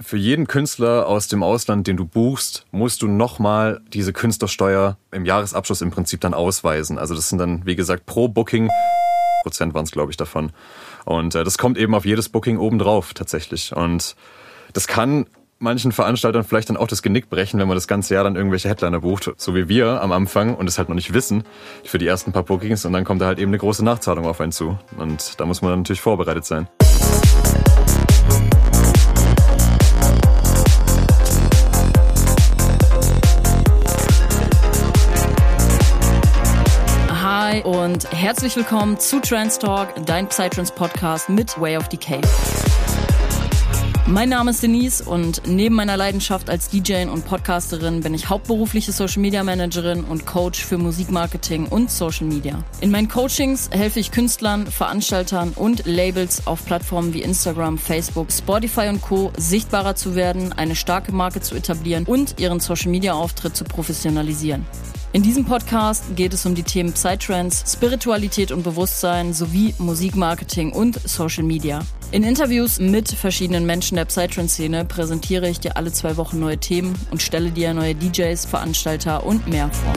für jeden Künstler aus dem Ausland, den du buchst, musst du nochmal diese Künstlersteuer im Jahresabschluss im Prinzip dann ausweisen. Also das sind dann, wie gesagt, pro Booking Prozent waren es, glaube ich, davon. Und äh, das kommt eben auf jedes Booking obendrauf tatsächlich. Und das kann manchen Veranstaltern vielleicht dann auch das Genick brechen, wenn man das ganze Jahr dann irgendwelche Headliner bucht, so wie wir am Anfang und es halt noch nicht wissen für die ersten paar Bookings und dann kommt da halt eben eine große Nachzahlung auf einen zu. Und da muss man dann natürlich vorbereitet sein. Und herzlich willkommen zu Trans Talk, dein Psytrance Podcast mit Way of Decay. Mein Name ist Denise und neben meiner Leidenschaft als DJ und Podcasterin bin ich hauptberufliche Social Media Managerin und Coach für Musikmarketing und Social Media. In meinen Coachings helfe ich Künstlern, Veranstaltern und Labels auf Plattformen wie Instagram, Facebook, Spotify und Co. sichtbarer zu werden, eine starke Marke zu etablieren und ihren Social Media Auftritt zu professionalisieren. In diesem Podcast geht es um die Themen Psytrance, Spiritualität und Bewusstsein sowie Musikmarketing und Social Media. In Interviews mit verschiedenen Menschen der Psytrance-Szene präsentiere ich dir alle zwei Wochen neue Themen und stelle dir neue DJs, Veranstalter und mehr vor.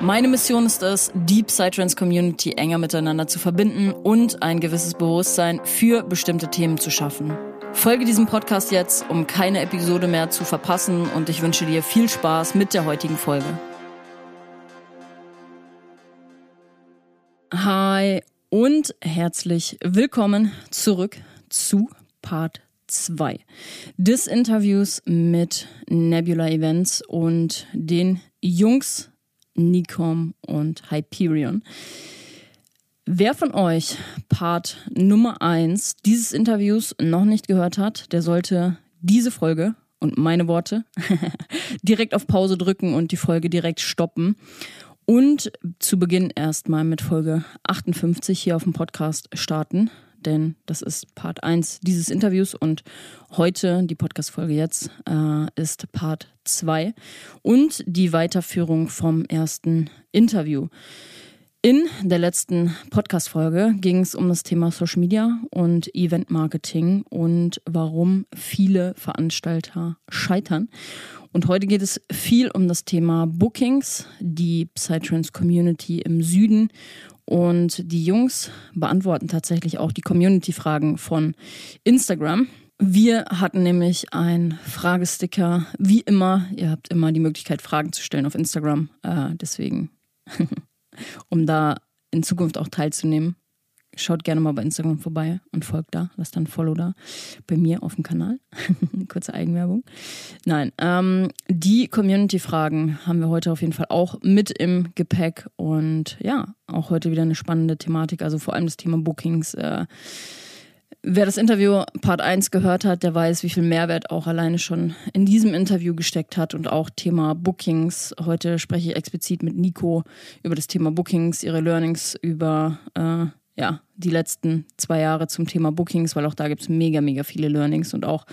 Meine Mission ist es, die Psytrance-Community enger miteinander zu verbinden und ein gewisses Bewusstsein für bestimmte Themen zu schaffen. Folge diesem Podcast jetzt, um keine Episode mehr zu verpassen und ich wünsche dir viel Spaß mit der heutigen Folge. Hi und herzlich willkommen zurück zu Part 2 des Interviews mit Nebula Events und den Jungs Nikom und Hyperion. Wer von euch Part Nummer 1 dieses Interviews noch nicht gehört hat, der sollte diese Folge und meine Worte direkt auf Pause drücken und die Folge direkt stoppen. Und zu Beginn erstmal mit Folge 58 hier auf dem Podcast starten, denn das ist Part 1 dieses Interviews und heute, die Podcast-Folge jetzt, äh, ist Part 2 und die Weiterführung vom ersten Interview. In der letzten Podcast-Folge ging es um das Thema Social Media und Event Marketing und warum viele Veranstalter scheitern. Und heute geht es viel um das Thema Bookings, die Psytrance Community im Süden. Und die Jungs beantworten tatsächlich auch die Community-Fragen von Instagram. Wir hatten nämlich einen Fragesticker, wie immer. Ihr habt immer die Möglichkeit, Fragen zu stellen auf Instagram. Äh, deswegen um da in Zukunft auch teilzunehmen. Schaut gerne mal bei Instagram vorbei und folgt da, lasst dann ein Follow da bei mir auf dem Kanal. Kurze Eigenwerbung. Nein, ähm, die Community-Fragen haben wir heute auf jeden Fall auch mit im Gepäck und ja, auch heute wieder eine spannende Thematik, also vor allem das Thema Bookings. Äh, Wer das Interview Part 1 gehört hat, der weiß, wie viel Mehrwert auch alleine schon in diesem Interview gesteckt hat und auch Thema Bookings. Heute spreche ich explizit mit Nico über das Thema Bookings, ihre Learnings über äh, ja, die letzten zwei Jahre zum Thema Bookings, weil auch da gibt es mega, mega viele Learnings und auch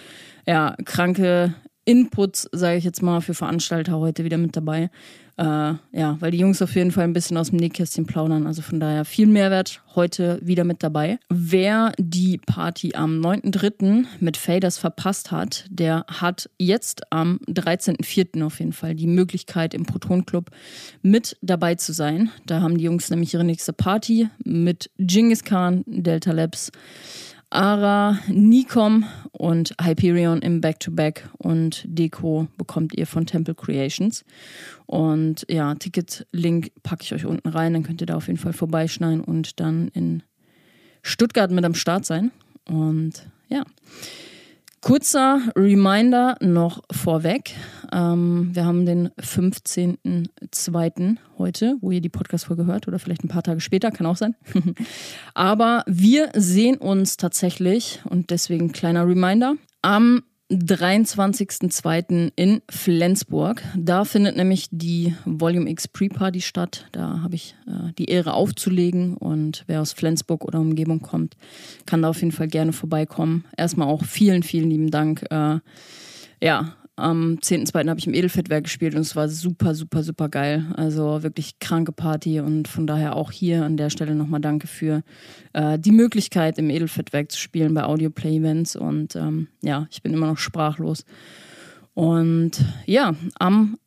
ja, kranke Inputs, sage ich jetzt mal, für Veranstalter heute wieder mit dabei. Äh, ja, weil die Jungs auf jeden Fall ein bisschen aus dem Nähkästchen plaudern. Also von daher viel Mehrwert heute wieder mit dabei. Wer die Party am 9.3. mit Faders verpasst hat, der hat jetzt am 13.4. auf jeden Fall die Möglichkeit im Proton Club mit dabei zu sein. Da haben die Jungs nämlich ihre nächste Party mit Genghis Khan, Delta Labs. Ara, Nikom und Hyperion im Back-to-Back -Back und Deko bekommt ihr von Temple Creations. Und ja, Ticket-Link packe ich euch unten rein, dann könnt ihr da auf jeden Fall vorbeischneiden und dann in Stuttgart mit am Start sein. Und ja. Kurzer Reminder noch vorweg. Ähm, wir haben den 15.02. heute, wo ihr die Podcast-Folge hört, oder vielleicht ein paar Tage später, kann auch sein. Aber wir sehen uns tatsächlich, und deswegen kleiner Reminder, am 23.02. in Flensburg. Da findet nämlich die Volume X Pre-Party statt. Da habe ich äh, die Ehre aufzulegen und wer aus Flensburg oder Umgebung kommt, kann da auf jeden Fall gerne vorbeikommen. Erstmal auch vielen, vielen lieben Dank. Äh, ja, am 10.2. habe ich im Edelfettwerk gespielt und es war super, super, super geil. Also wirklich kranke Party und von daher auch hier an der Stelle nochmal danke für äh, die Möglichkeit, im Edelfettwerk zu spielen bei Audio-Play-Events und ähm, ja, ich bin immer noch sprachlos. Und ja, am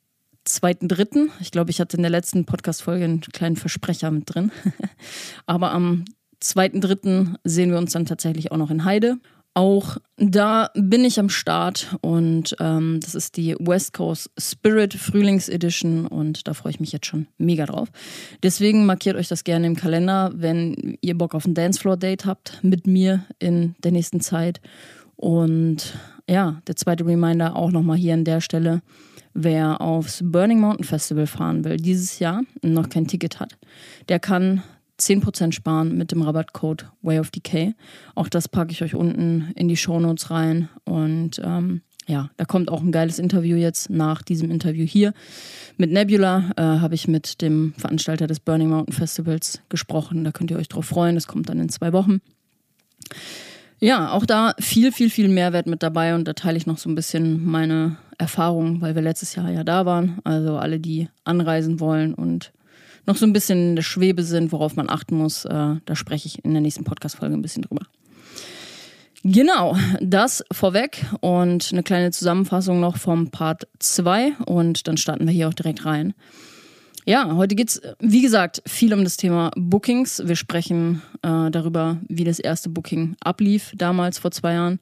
2.3., ich glaube, ich hatte in der letzten Podcast-Folge einen kleinen Versprecher mit drin, aber am 2.3. sehen wir uns dann tatsächlich auch noch in Heide. Auch da bin ich am Start und ähm, das ist die West Coast Spirit Frühlings Edition und da freue ich mich jetzt schon mega drauf. Deswegen markiert euch das gerne im Kalender, wenn ihr Bock auf ein Dancefloor-Date habt mit mir in der nächsten Zeit. Und ja, der zweite Reminder auch nochmal hier an der Stelle. Wer aufs Burning Mountain Festival fahren will dieses Jahr und noch kein Ticket hat, der kann 10% sparen mit dem Rabattcode Way of Decay. Auch das packe ich euch unten in die Shownotes rein. Und ähm, ja, da kommt auch ein geiles Interview jetzt nach diesem Interview hier. Mit Nebula äh, habe ich mit dem Veranstalter des Burning Mountain Festivals gesprochen. Da könnt ihr euch drauf freuen. Das kommt dann in zwei Wochen. Ja, auch da viel, viel, viel Mehrwert mit dabei und da teile ich noch so ein bisschen meine Erfahrungen, weil wir letztes Jahr ja da waren. Also alle, die anreisen wollen und noch so ein bisschen in der Schwebe sind, worauf man achten muss, äh, da spreche ich in der nächsten Podcast-Folge ein bisschen drüber. Genau, das vorweg und eine kleine Zusammenfassung noch vom Part 2 und dann starten wir hier auch direkt rein. Ja, heute geht es, wie gesagt, viel um das Thema Bookings. Wir sprechen äh, darüber, wie das erste Booking ablief, damals vor zwei Jahren,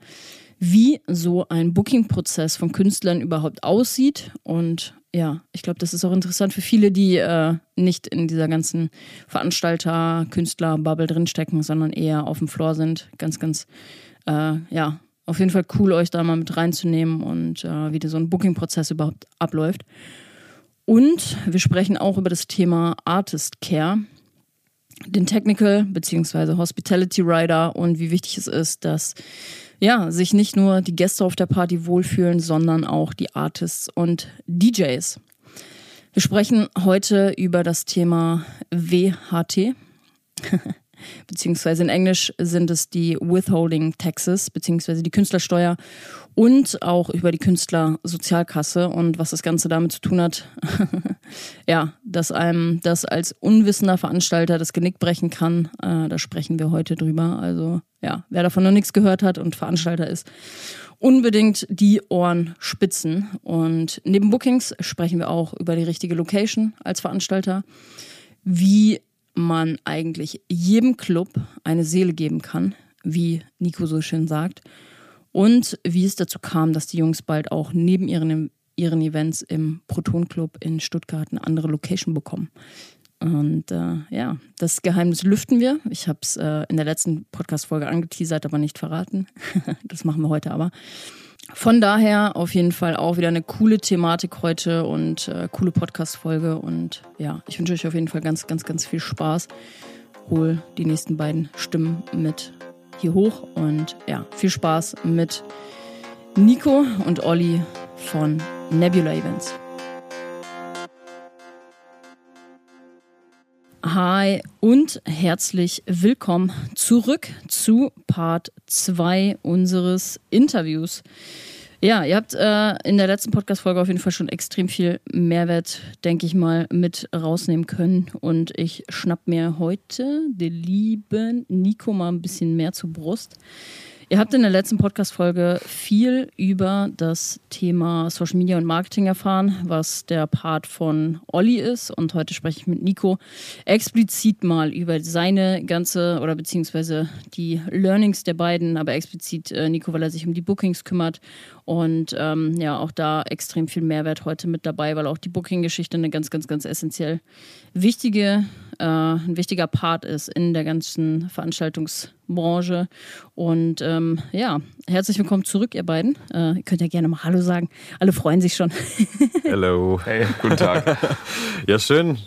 wie so ein Booking-Prozess von Künstlern überhaupt aussieht und ja, ich glaube, das ist auch interessant für viele, die äh, nicht in dieser ganzen Veranstalter, Künstler-Bubble drinstecken, sondern eher auf dem Floor sind. Ganz, ganz, äh, ja, auf jeden Fall cool, euch da mal mit reinzunehmen und äh, wie so ein Booking-Prozess überhaupt abläuft. Und wir sprechen auch über das Thema Artist Care, den Technical bzw. Hospitality Rider und wie wichtig es ist, dass ja, sich nicht nur die Gäste auf der Party wohlfühlen, sondern auch die Artists und DJs. Wir sprechen heute über das Thema WHT. beziehungsweise in Englisch sind es die Withholding Taxes, beziehungsweise die Künstlersteuer und auch über die Künstlersozialkasse und was das Ganze damit zu tun hat. ja, dass einem das als unwissender Veranstalter das Genick brechen kann, äh, da sprechen wir heute drüber. Also ja, wer davon noch nichts gehört hat und Veranstalter ist, unbedingt die Ohren spitzen. Und neben Bookings sprechen wir auch über die richtige Location als Veranstalter, wie man eigentlich jedem Club eine Seele geben kann, wie Nico so schön sagt. Und wie es dazu kam, dass die Jungs bald auch neben ihren, ihren Events im Proton Club in Stuttgart eine andere Location bekommen. Und äh, ja, das Geheimnis lüften wir. Ich habe es äh, in der letzten Podcast-Folge angeteasert, aber nicht verraten. das machen wir heute aber. Von daher auf jeden Fall auch wieder eine coole Thematik heute und äh, coole Podcast-Folge. Und ja, ich wünsche euch auf jeden Fall ganz, ganz, ganz viel Spaß. Hol die nächsten beiden Stimmen mit hier hoch und ja, viel Spaß mit Nico und Olli von Nebula Events. Hi und herzlich willkommen zurück zu Part 2 unseres Interviews. Ja, ihr habt äh, in der letzten Podcast-Folge auf jeden Fall schon extrem viel Mehrwert, denke ich mal, mit rausnehmen können. Und ich schnapp mir heute den lieben Nico mal ein bisschen mehr zur Brust. Ihr habt in der letzten Podcast-Folge viel über das Thema Social Media und Marketing erfahren, was der Part von Olli ist. Und heute spreche ich mit Nico explizit mal über seine ganze oder beziehungsweise die Learnings der beiden, aber explizit äh, Nico, weil er sich um die Bookings kümmert. Und ähm, ja, auch da extrem viel Mehrwert heute mit dabei, weil auch die Booking-Geschichte eine ganz, ganz, ganz essentiell wichtige äh, ein wichtiger Part ist in der ganzen Veranstaltungsbranche. Und ähm, ja, herzlich willkommen zurück, ihr beiden. Äh, ihr könnt ja gerne mal Hallo sagen. Alle freuen sich schon. Hello. Hey, guten Tag. ja, schön.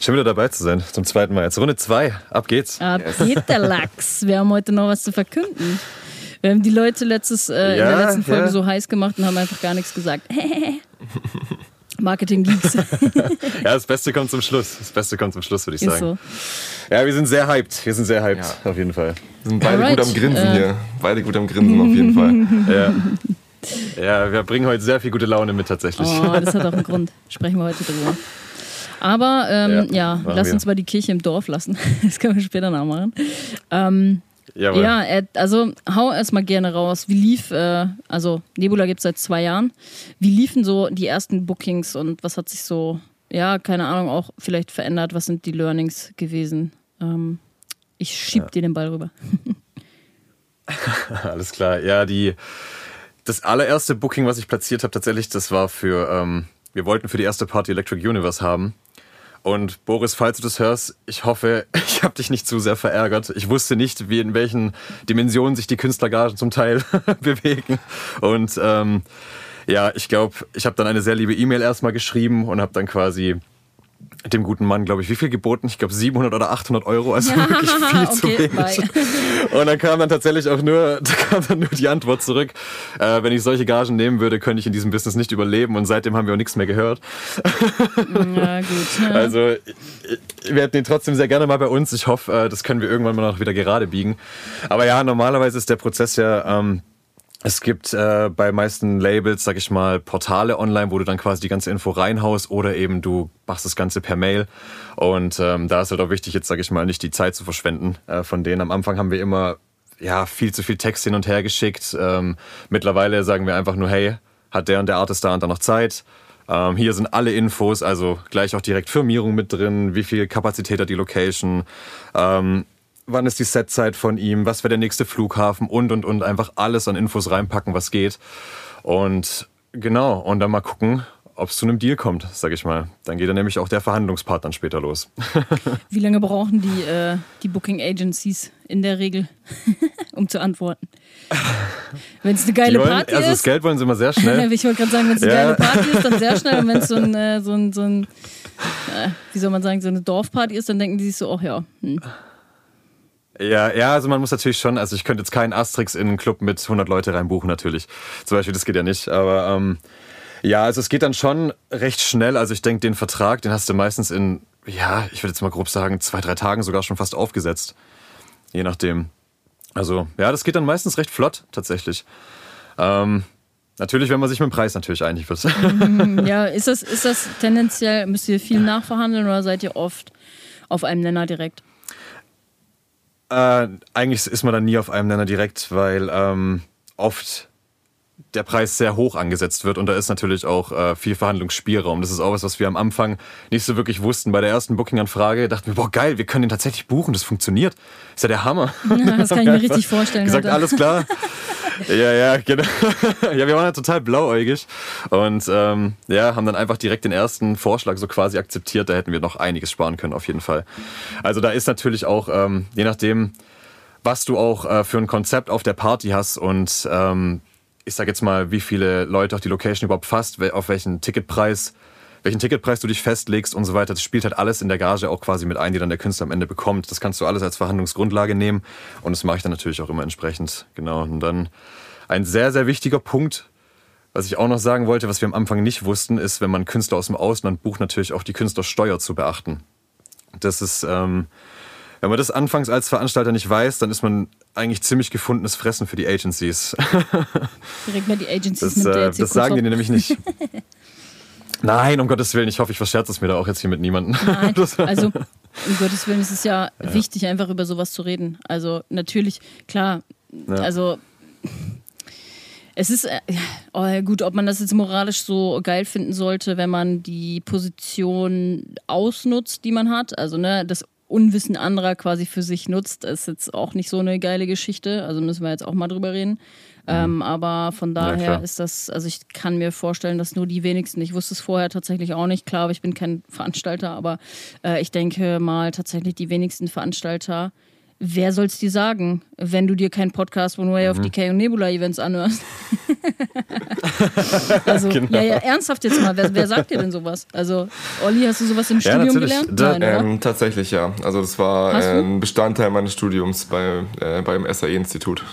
Schön wieder dabei zu sein, zum zweiten Mal. Jetzt Runde zwei. Ab geht's. Ab geht der Lachs. Wir haben heute noch was zu verkünden. Wir haben die Leute letztes, äh, ja, in der letzten Folge ja. so heiß gemacht und haben einfach gar nichts gesagt. Marketing Geeks. ja, das Beste kommt zum Schluss. Das Beste kommt zum Schluss, würde ich sagen. So. Ja, wir sind sehr hyped. Wir sind sehr hyped, ja. auf jeden Fall. Wir sind beide Alright. gut am Grinsen äh. hier. Beide gut am Grinsen, auf jeden Fall. ja. Ja, wir bringen heute sehr viel gute Laune mit tatsächlich. Oh, das hat auch einen Grund. Sprechen wir heute drüber. Aber ähm, ja, ja lass wir. uns mal die Kirche im Dorf lassen. Das können wir später noch machen. Ähm, Jawohl. Ja, also hau erstmal gerne raus. Wie lief, äh, also Nebula gibt es seit zwei Jahren. Wie liefen so die ersten Bookings und was hat sich so, ja, keine Ahnung, auch vielleicht verändert? Was sind die Learnings gewesen? Ähm, ich schieb ja. dir den Ball rüber. Alles klar. Ja, die, das allererste Booking, was ich platziert habe, tatsächlich, das war für, ähm, wir wollten für die erste Party Electric Universe haben. Und Boris, falls du das hörst, ich hoffe, ich habe dich nicht zu sehr verärgert. Ich wusste nicht, wie in welchen Dimensionen sich die Künstlergagen zum Teil bewegen. Und ähm, ja, ich glaube, ich habe dann eine sehr liebe E-Mail erstmal geschrieben und habe dann quasi dem guten Mann, glaube ich, wie viel geboten? Ich glaube 700 oder 800 Euro, also ja, wirklich viel okay, zu wenig. Bye. Und dann kam dann tatsächlich auch nur, da kam dann nur die Antwort zurück, äh, wenn ich solche Gagen nehmen würde, könnte ich in diesem Business nicht überleben und seitdem haben wir auch nichts mehr gehört. Ja, gut. Ja. Also wir hätten ihn trotzdem sehr gerne mal bei uns. Ich hoffe, äh, das können wir irgendwann mal noch wieder gerade biegen. Aber ja, normalerweise ist der Prozess ja... Ähm, es gibt äh, bei meisten Labels, sag ich mal, Portale online, wo du dann quasi die ganze Info reinhaust oder eben du machst das Ganze per Mail. Und ähm, da ist halt auch wichtig, jetzt sag ich mal, nicht die Zeit zu verschwenden äh, von denen. Am Anfang haben wir immer ja viel zu viel Text hin und her geschickt. Ähm, mittlerweile sagen wir einfach nur, hey, hat der und der Artist da und da noch Zeit? Ähm, hier sind alle Infos, also gleich auch direkt Firmierung mit drin, wie viel Kapazität hat die Location. Ähm, wann ist die Setzeit von ihm, was wäre der nächste Flughafen und und und einfach alles an Infos reinpacken, was geht. Und genau, und dann mal gucken, ob es zu einem Deal kommt, sag ich mal. Dann geht dann nämlich auch der Verhandlungspart dann später los. Wie lange brauchen die, äh, die Booking Agencies in der Regel, um zu antworten? Wenn es eine geile wollen, Party also ist. Also das Geld wollen sie immer sehr schnell. ich wollte gerade sagen, wenn es eine ja. geile Party ist, dann sehr schnell. Und wenn es so ein, äh, so ein, so ein äh, wie soll man sagen, so eine Dorfparty ist, dann denken die sich so, ach ja. Hm. Ja, ja, also man muss natürlich schon, also ich könnte jetzt keinen Asterix in einen Club mit 100 Leute reinbuchen natürlich. Zum Beispiel, das geht ja nicht, aber ähm, ja, also es geht dann schon recht schnell. Also ich denke, den Vertrag, den hast du meistens in, ja, ich würde jetzt mal grob sagen, zwei, drei Tagen sogar schon fast aufgesetzt. Je nachdem. Also ja, das geht dann meistens recht flott tatsächlich. Ähm, Natürlich, wenn man sich mit dem Preis natürlich einig wird. Mhm, ja, ist das, ist das tendenziell, müsst ihr viel nachverhandeln oder seid ihr oft auf einem Nenner direkt? Äh, eigentlich ist man dann nie auf einem Nenner direkt, weil ähm, oft der Preis sehr hoch angesetzt wird und da ist natürlich auch äh, viel Verhandlungsspielraum. Das ist auch was, was wir am Anfang nicht so wirklich wussten. Bei der ersten Booking-Anfrage dachten wir, boah geil, wir können den tatsächlich buchen, das funktioniert. Ist ja der Hammer. Ja, das kann ich mir richtig vorstellen. Gesagt, heute. alles klar. ja, ja, genau. ja, wir waren ja total blauäugig und ähm, ja, haben dann einfach direkt den ersten Vorschlag so quasi akzeptiert. Da hätten wir noch einiges sparen können, auf jeden Fall. Also da ist natürlich auch, ähm, je nachdem, was du auch äh, für ein Konzept auf der Party hast und ähm, ich sag jetzt mal, wie viele Leute auch die Location überhaupt fasst, auf welchen Ticketpreis, welchen Ticketpreis du dich festlegst und so weiter. Das spielt halt alles in der Gage auch quasi mit ein, die dann der Künstler am Ende bekommt. Das kannst du alles als Verhandlungsgrundlage nehmen und das mache ich dann natürlich auch immer entsprechend. Genau. Und dann ein sehr, sehr wichtiger Punkt, was ich auch noch sagen wollte, was wir am Anfang nicht wussten, ist, wenn man Künstler aus dem Ausland bucht, natürlich auch die Künstlersteuer zu beachten. Das ist, ähm, wenn man das anfangs als Veranstalter nicht weiß, dann ist man eigentlich ziemlich gefundenes Fressen für die Agencies. Direkt mal die Agencies das, äh, das sagen die nämlich nicht. Nein, um Gottes Willen, ich hoffe, ich verscherze es mir da auch jetzt hier mit niemandem. Nein, also um Gottes Willen ist es ja, ja, wichtig, einfach über sowas zu reden. Also natürlich, klar, ja. also es ist äh, oh, gut, ob man das jetzt moralisch so geil finden sollte, wenn man die Position ausnutzt, die man hat. Also ne, das Unwissen anderer quasi für sich nutzt, ist jetzt auch nicht so eine geile Geschichte. Also müssen wir jetzt auch mal drüber reden. Mhm. Ähm, aber von daher ja, ist das, also ich kann mir vorstellen, dass nur die wenigsten, ich wusste es vorher tatsächlich auch nicht, klar, ich bin kein Veranstalter, aber äh, ich denke mal tatsächlich die wenigsten Veranstalter wer soll es dir sagen, wenn du dir keinen Podcast von Way mhm. of Decay und Nebula Events anhörst? also, genau. ja, ja, ernsthaft jetzt mal, wer, wer, sagt dir denn sowas? Also, Olli, hast du sowas im Studium ja, gelernt? Da, Nein, ähm, tatsächlich, ja. Also, das war ein Bestandteil meines Studiums bei, äh, beim SAE-Institut.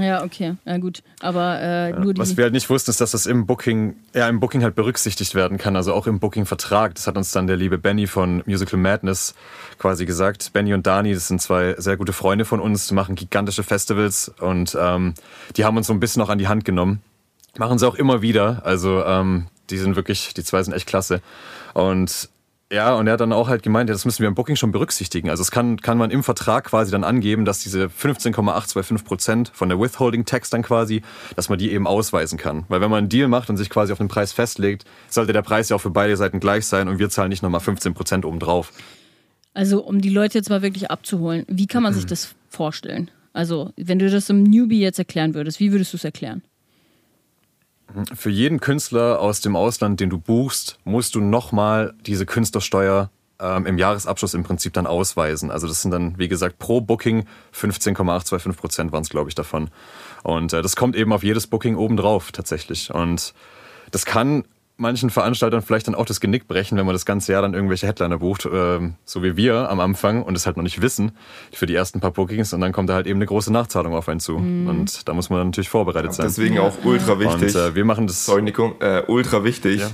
Ja, okay, ja gut. Aber äh, nur die. Was wir halt nicht wussten, ist, dass das im Booking, ja, im Booking halt berücksichtigt werden kann, also auch im Booking-Vertrag. Das hat uns dann der liebe Benny von Musical Madness quasi gesagt. Benny und Dani, das sind zwei sehr gute Freunde von uns, die machen gigantische Festivals und ähm, die haben uns so ein bisschen auch an die Hand genommen. Machen sie auch immer wieder. Also ähm, die sind wirklich, die zwei sind echt klasse. Und ja, und er hat dann auch halt gemeint, ja, das müssen wir im Booking schon berücksichtigen. Also es kann, kann man im Vertrag quasi dann angeben, dass diese 15,825 Prozent von der Withholding Tax dann quasi, dass man die eben ausweisen kann. Weil wenn man einen Deal macht und sich quasi auf den Preis festlegt, sollte der Preis ja auch für beide Seiten gleich sein und wir zahlen nicht nochmal 15 Prozent obendrauf. Also um die Leute jetzt mal wirklich abzuholen, wie kann man sich das vorstellen? Also wenn du das im Newbie jetzt erklären würdest, wie würdest du es erklären? Für jeden Künstler aus dem Ausland, den du buchst, musst du nochmal diese Künstlersteuer ähm, im Jahresabschluss im Prinzip dann ausweisen. Also das sind dann, wie gesagt, pro Booking 15,825 Prozent waren es, glaube ich, davon. Und äh, das kommt eben auf jedes Booking obendrauf tatsächlich. Und das kann manchen Veranstaltern vielleicht dann auch das Genick brechen, wenn man das ganze Jahr dann irgendwelche Headliner bucht, äh, so wie wir am Anfang und es halt noch nicht wissen für die ersten paar Bookings und dann kommt da halt eben eine große Nachzahlung auf einen zu mhm. und da muss man natürlich vorbereitet sein. Deswegen auch ultra wichtig. Und, äh, wir machen das. Sorry Nico, äh, ultra wichtig, ja.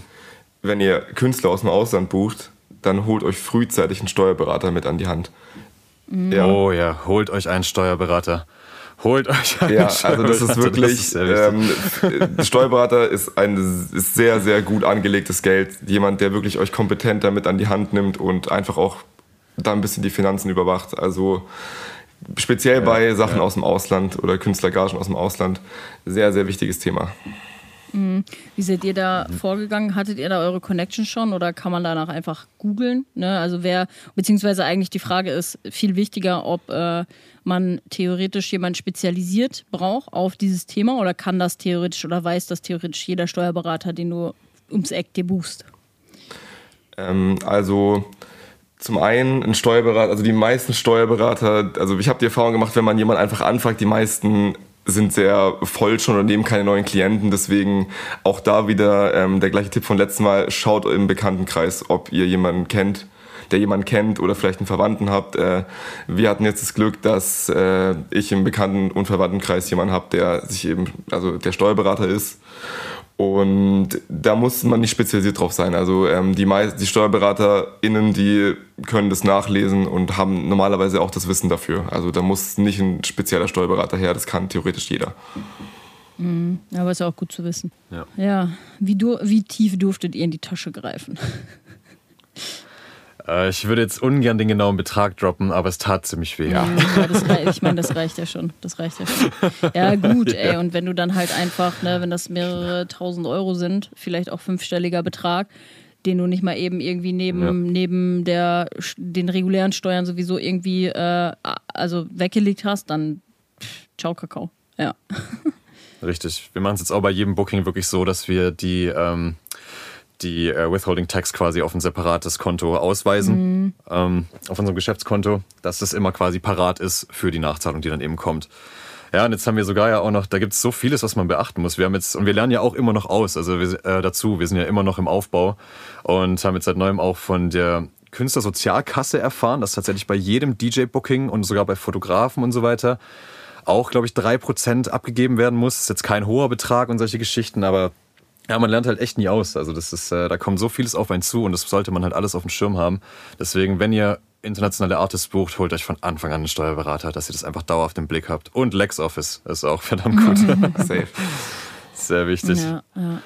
wenn ihr Künstler aus dem Ausland bucht, dann holt euch frühzeitig einen Steuerberater mit an die Hand. Mhm. Ja. Oh ja, holt euch einen Steuerberater. Holt euch einen Ja, also das ist wirklich, das ist ähm, Steuerberater ist ein ist sehr, sehr gut angelegtes Geld. Jemand, der wirklich euch kompetent damit an die Hand nimmt und einfach auch da ein bisschen die Finanzen überwacht. Also speziell ja, bei Sachen ja. aus dem Ausland oder Künstlergagen aus dem Ausland, sehr, sehr wichtiges Thema. Mhm. Wie seid ihr da mhm. vorgegangen? Hattet ihr da eure Connection schon oder kann man danach einfach googeln? Ne? Also wer, beziehungsweise eigentlich die Frage ist viel wichtiger, ob äh, man theoretisch jemand spezialisiert braucht auf dieses Thema oder kann das theoretisch oder weiß das theoretisch jeder Steuerberater, den du ums Eck dir buchst? Ähm, also zum einen ein Steuerberater, also die meisten Steuerberater, also ich habe die Erfahrung gemacht, wenn man jemanden einfach anfragt, die meisten sind sehr voll schon und nehmen keine neuen Klienten. Deswegen auch da wieder ähm, der gleiche Tipp von letztem Mal. Schaut im Bekanntenkreis, ob ihr jemanden kennt, der jemanden kennt oder vielleicht einen Verwandten habt. Äh, wir hatten jetzt das Glück, dass äh, ich im Bekannten- und Verwandtenkreis jemanden habe, der sich eben, also der Steuerberater ist und da muss man nicht spezialisiert drauf sein. Also ähm, die, die SteuerberaterInnen, die können das nachlesen und haben normalerweise auch das Wissen dafür. Also da muss nicht ein spezieller Steuerberater her, das kann theoretisch jeder. Mhm, aber ist auch gut zu wissen. Ja. ja. Wie, du, wie tief durftet ihr in die Tasche greifen? Äh, ich würde jetzt ungern den genauen Betrag droppen, aber es tat ziemlich weh. Ja, ja das, ich meine, das reicht ja schon. Das reicht ja schon. Ja, gut, ey. Und wenn du dann halt einfach, ne, wenn das mehrere tausend Euro sind, vielleicht auch fünfstelliger Betrag, den du nicht mal eben irgendwie neben, ja. neben der, den regulären Steuern sowieso irgendwie äh, also weggelegt hast, dann pff, ciao Kakao. Ja. Richtig. Wir machen es jetzt auch bei jedem Booking wirklich so, dass wir die ähm, die äh, Withholding Tax quasi auf ein separates Konto ausweisen, mhm. ähm, auf unserem Geschäftskonto, dass das immer quasi parat ist für die Nachzahlung, die dann eben kommt. Ja, und jetzt haben wir sogar ja auch noch, da gibt es so vieles, was man beachten muss. Wir haben jetzt, und wir lernen ja auch immer noch aus, also wir, äh, dazu, wir sind ja immer noch im Aufbau und haben jetzt seit neuem auch von der Künstlersozialkasse erfahren, dass tatsächlich bei jedem DJ-Booking und sogar bei Fotografen und so weiter auch, glaube ich, drei Prozent abgegeben werden muss. Das ist jetzt kein hoher Betrag und solche Geschichten, aber ja, man lernt halt echt nie aus. Also das ist, äh, da kommt so vieles auf einen zu und das sollte man halt alles auf dem Schirm haben. Deswegen, wenn ihr internationale Artists bucht, holt euch von Anfang an einen Steuerberater, dass ihr das einfach dauerhaft im Blick habt. Und LexOffice ist auch verdammt gut. Safe. Sehr wichtig. Ja, ja.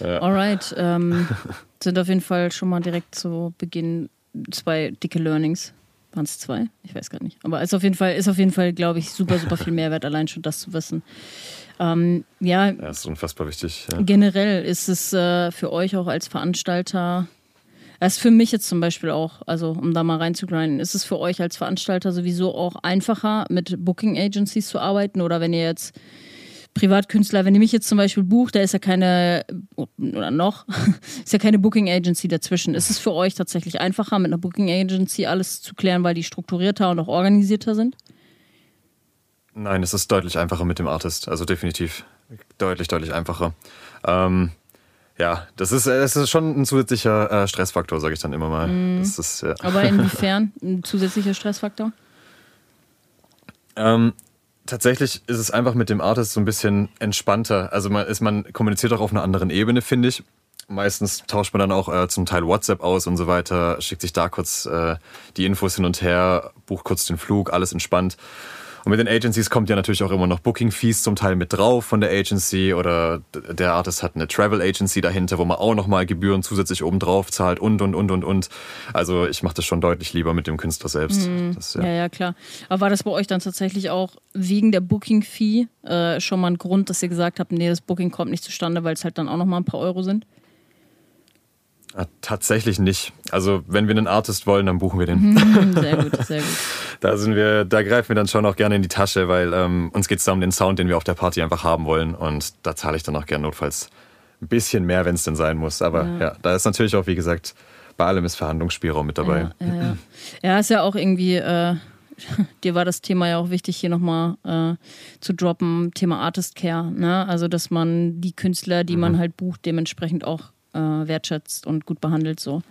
ja. Alright. Ähm, sind auf jeden Fall schon mal direkt zu Beginn zwei dicke Learnings. Waren es zwei? Ich weiß gar nicht. Aber ist auf jeden Fall, ist auf jeden Fall, glaube ich, super, super viel Mehrwert, allein schon das zu wissen. Ähm, ja, ja, ist unfassbar wichtig. Ja. Generell ist es äh, für euch auch als Veranstalter, das ist für mich jetzt zum Beispiel auch, also um da mal reinzugrinden, ist es für euch als Veranstalter sowieso auch einfacher, mit Booking Agencies zu arbeiten oder wenn ihr jetzt Privatkünstler, wenn ihr mich jetzt zum Beispiel bucht, da ist ja keine, oder noch, ist ja keine Booking Agency dazwischen. Ist es für euch tatsächlich einfacher, mit einer Booking Agency alles zu klären, weil die strukturierter und auch organisierter sind? Nein, es ist deutlich einfacher mit dem Artist. Also definitiv deutlich, deutlich einfacher. Ähm, ja, das ist, es ist schon ein zusätzlicher äh, Stressfaktor, sage ich dann immer mal. Mm. Ist, ja. Aber inwiefern ein zusätzlicher Stressfaktor? Ähm, tatsächlich ist es einfach mit dem Artist so ein bisschen entspannter. Also man, ist, man kommuniziert auch auf einer anderen Ebene, finde ich. Meistens tauscht man dann auch äh, zum Teil WhatsApp aus und so weiter, schickt sich da kurz äh, die Infos hin und her, bucht kurz den Flug, alles entspannt. Und mit den Agencies kommt ja natürlich auch immer noch Booking-Fees zum Teil mit drauf von der Agency oder der Artist hat eine Travel Agency dahinter, wo man auch nochmal Gebühren zusätzlich oben drauf zahlt und, und, und, und, und. Also ich mache das schon deutlich lieber mit dem Künstler selbst. Mhm. Das, ja. ja. ja, klar. Aber war das bei euch dann tatsächlich auch wegen der Booking-Fee äh, schon mal ein Grund, dass ihr gesagt habt, nee, das Booking kommt nicht zustande, weil es halt dann auch nochmal ein paar Euro sind? Tatsächlich nicht. Also wenn wir einen Artist wollen, dann buchen wir den. Mhm, sehr gut, sehr gut. Da sind wir, da greifen wir dann schon auch gerne in die Tasche, weil ähm, uns geht es da um den Sound, den wir auf der Party einfach haben wollen. Und da zahle ich dann auch gerne notfalls ein bisschen mehr, wenn es denn sein muss. Aber ja. ja. da ist natürlich auch, wie gesagt, bei allem ist Verhandlungsspielraum mit dabei. Ja, ja, ja. ja ist ja auch irgendwie. Äh dir war das Thema ja auch wichtig, hier nochmal äh, zu droppen, Thema Artist Care. Ne? Also, dass man die Künstler, die mhm. man halt bucht, dementsprechend auch äh, wertschätzt und gut behandelt so.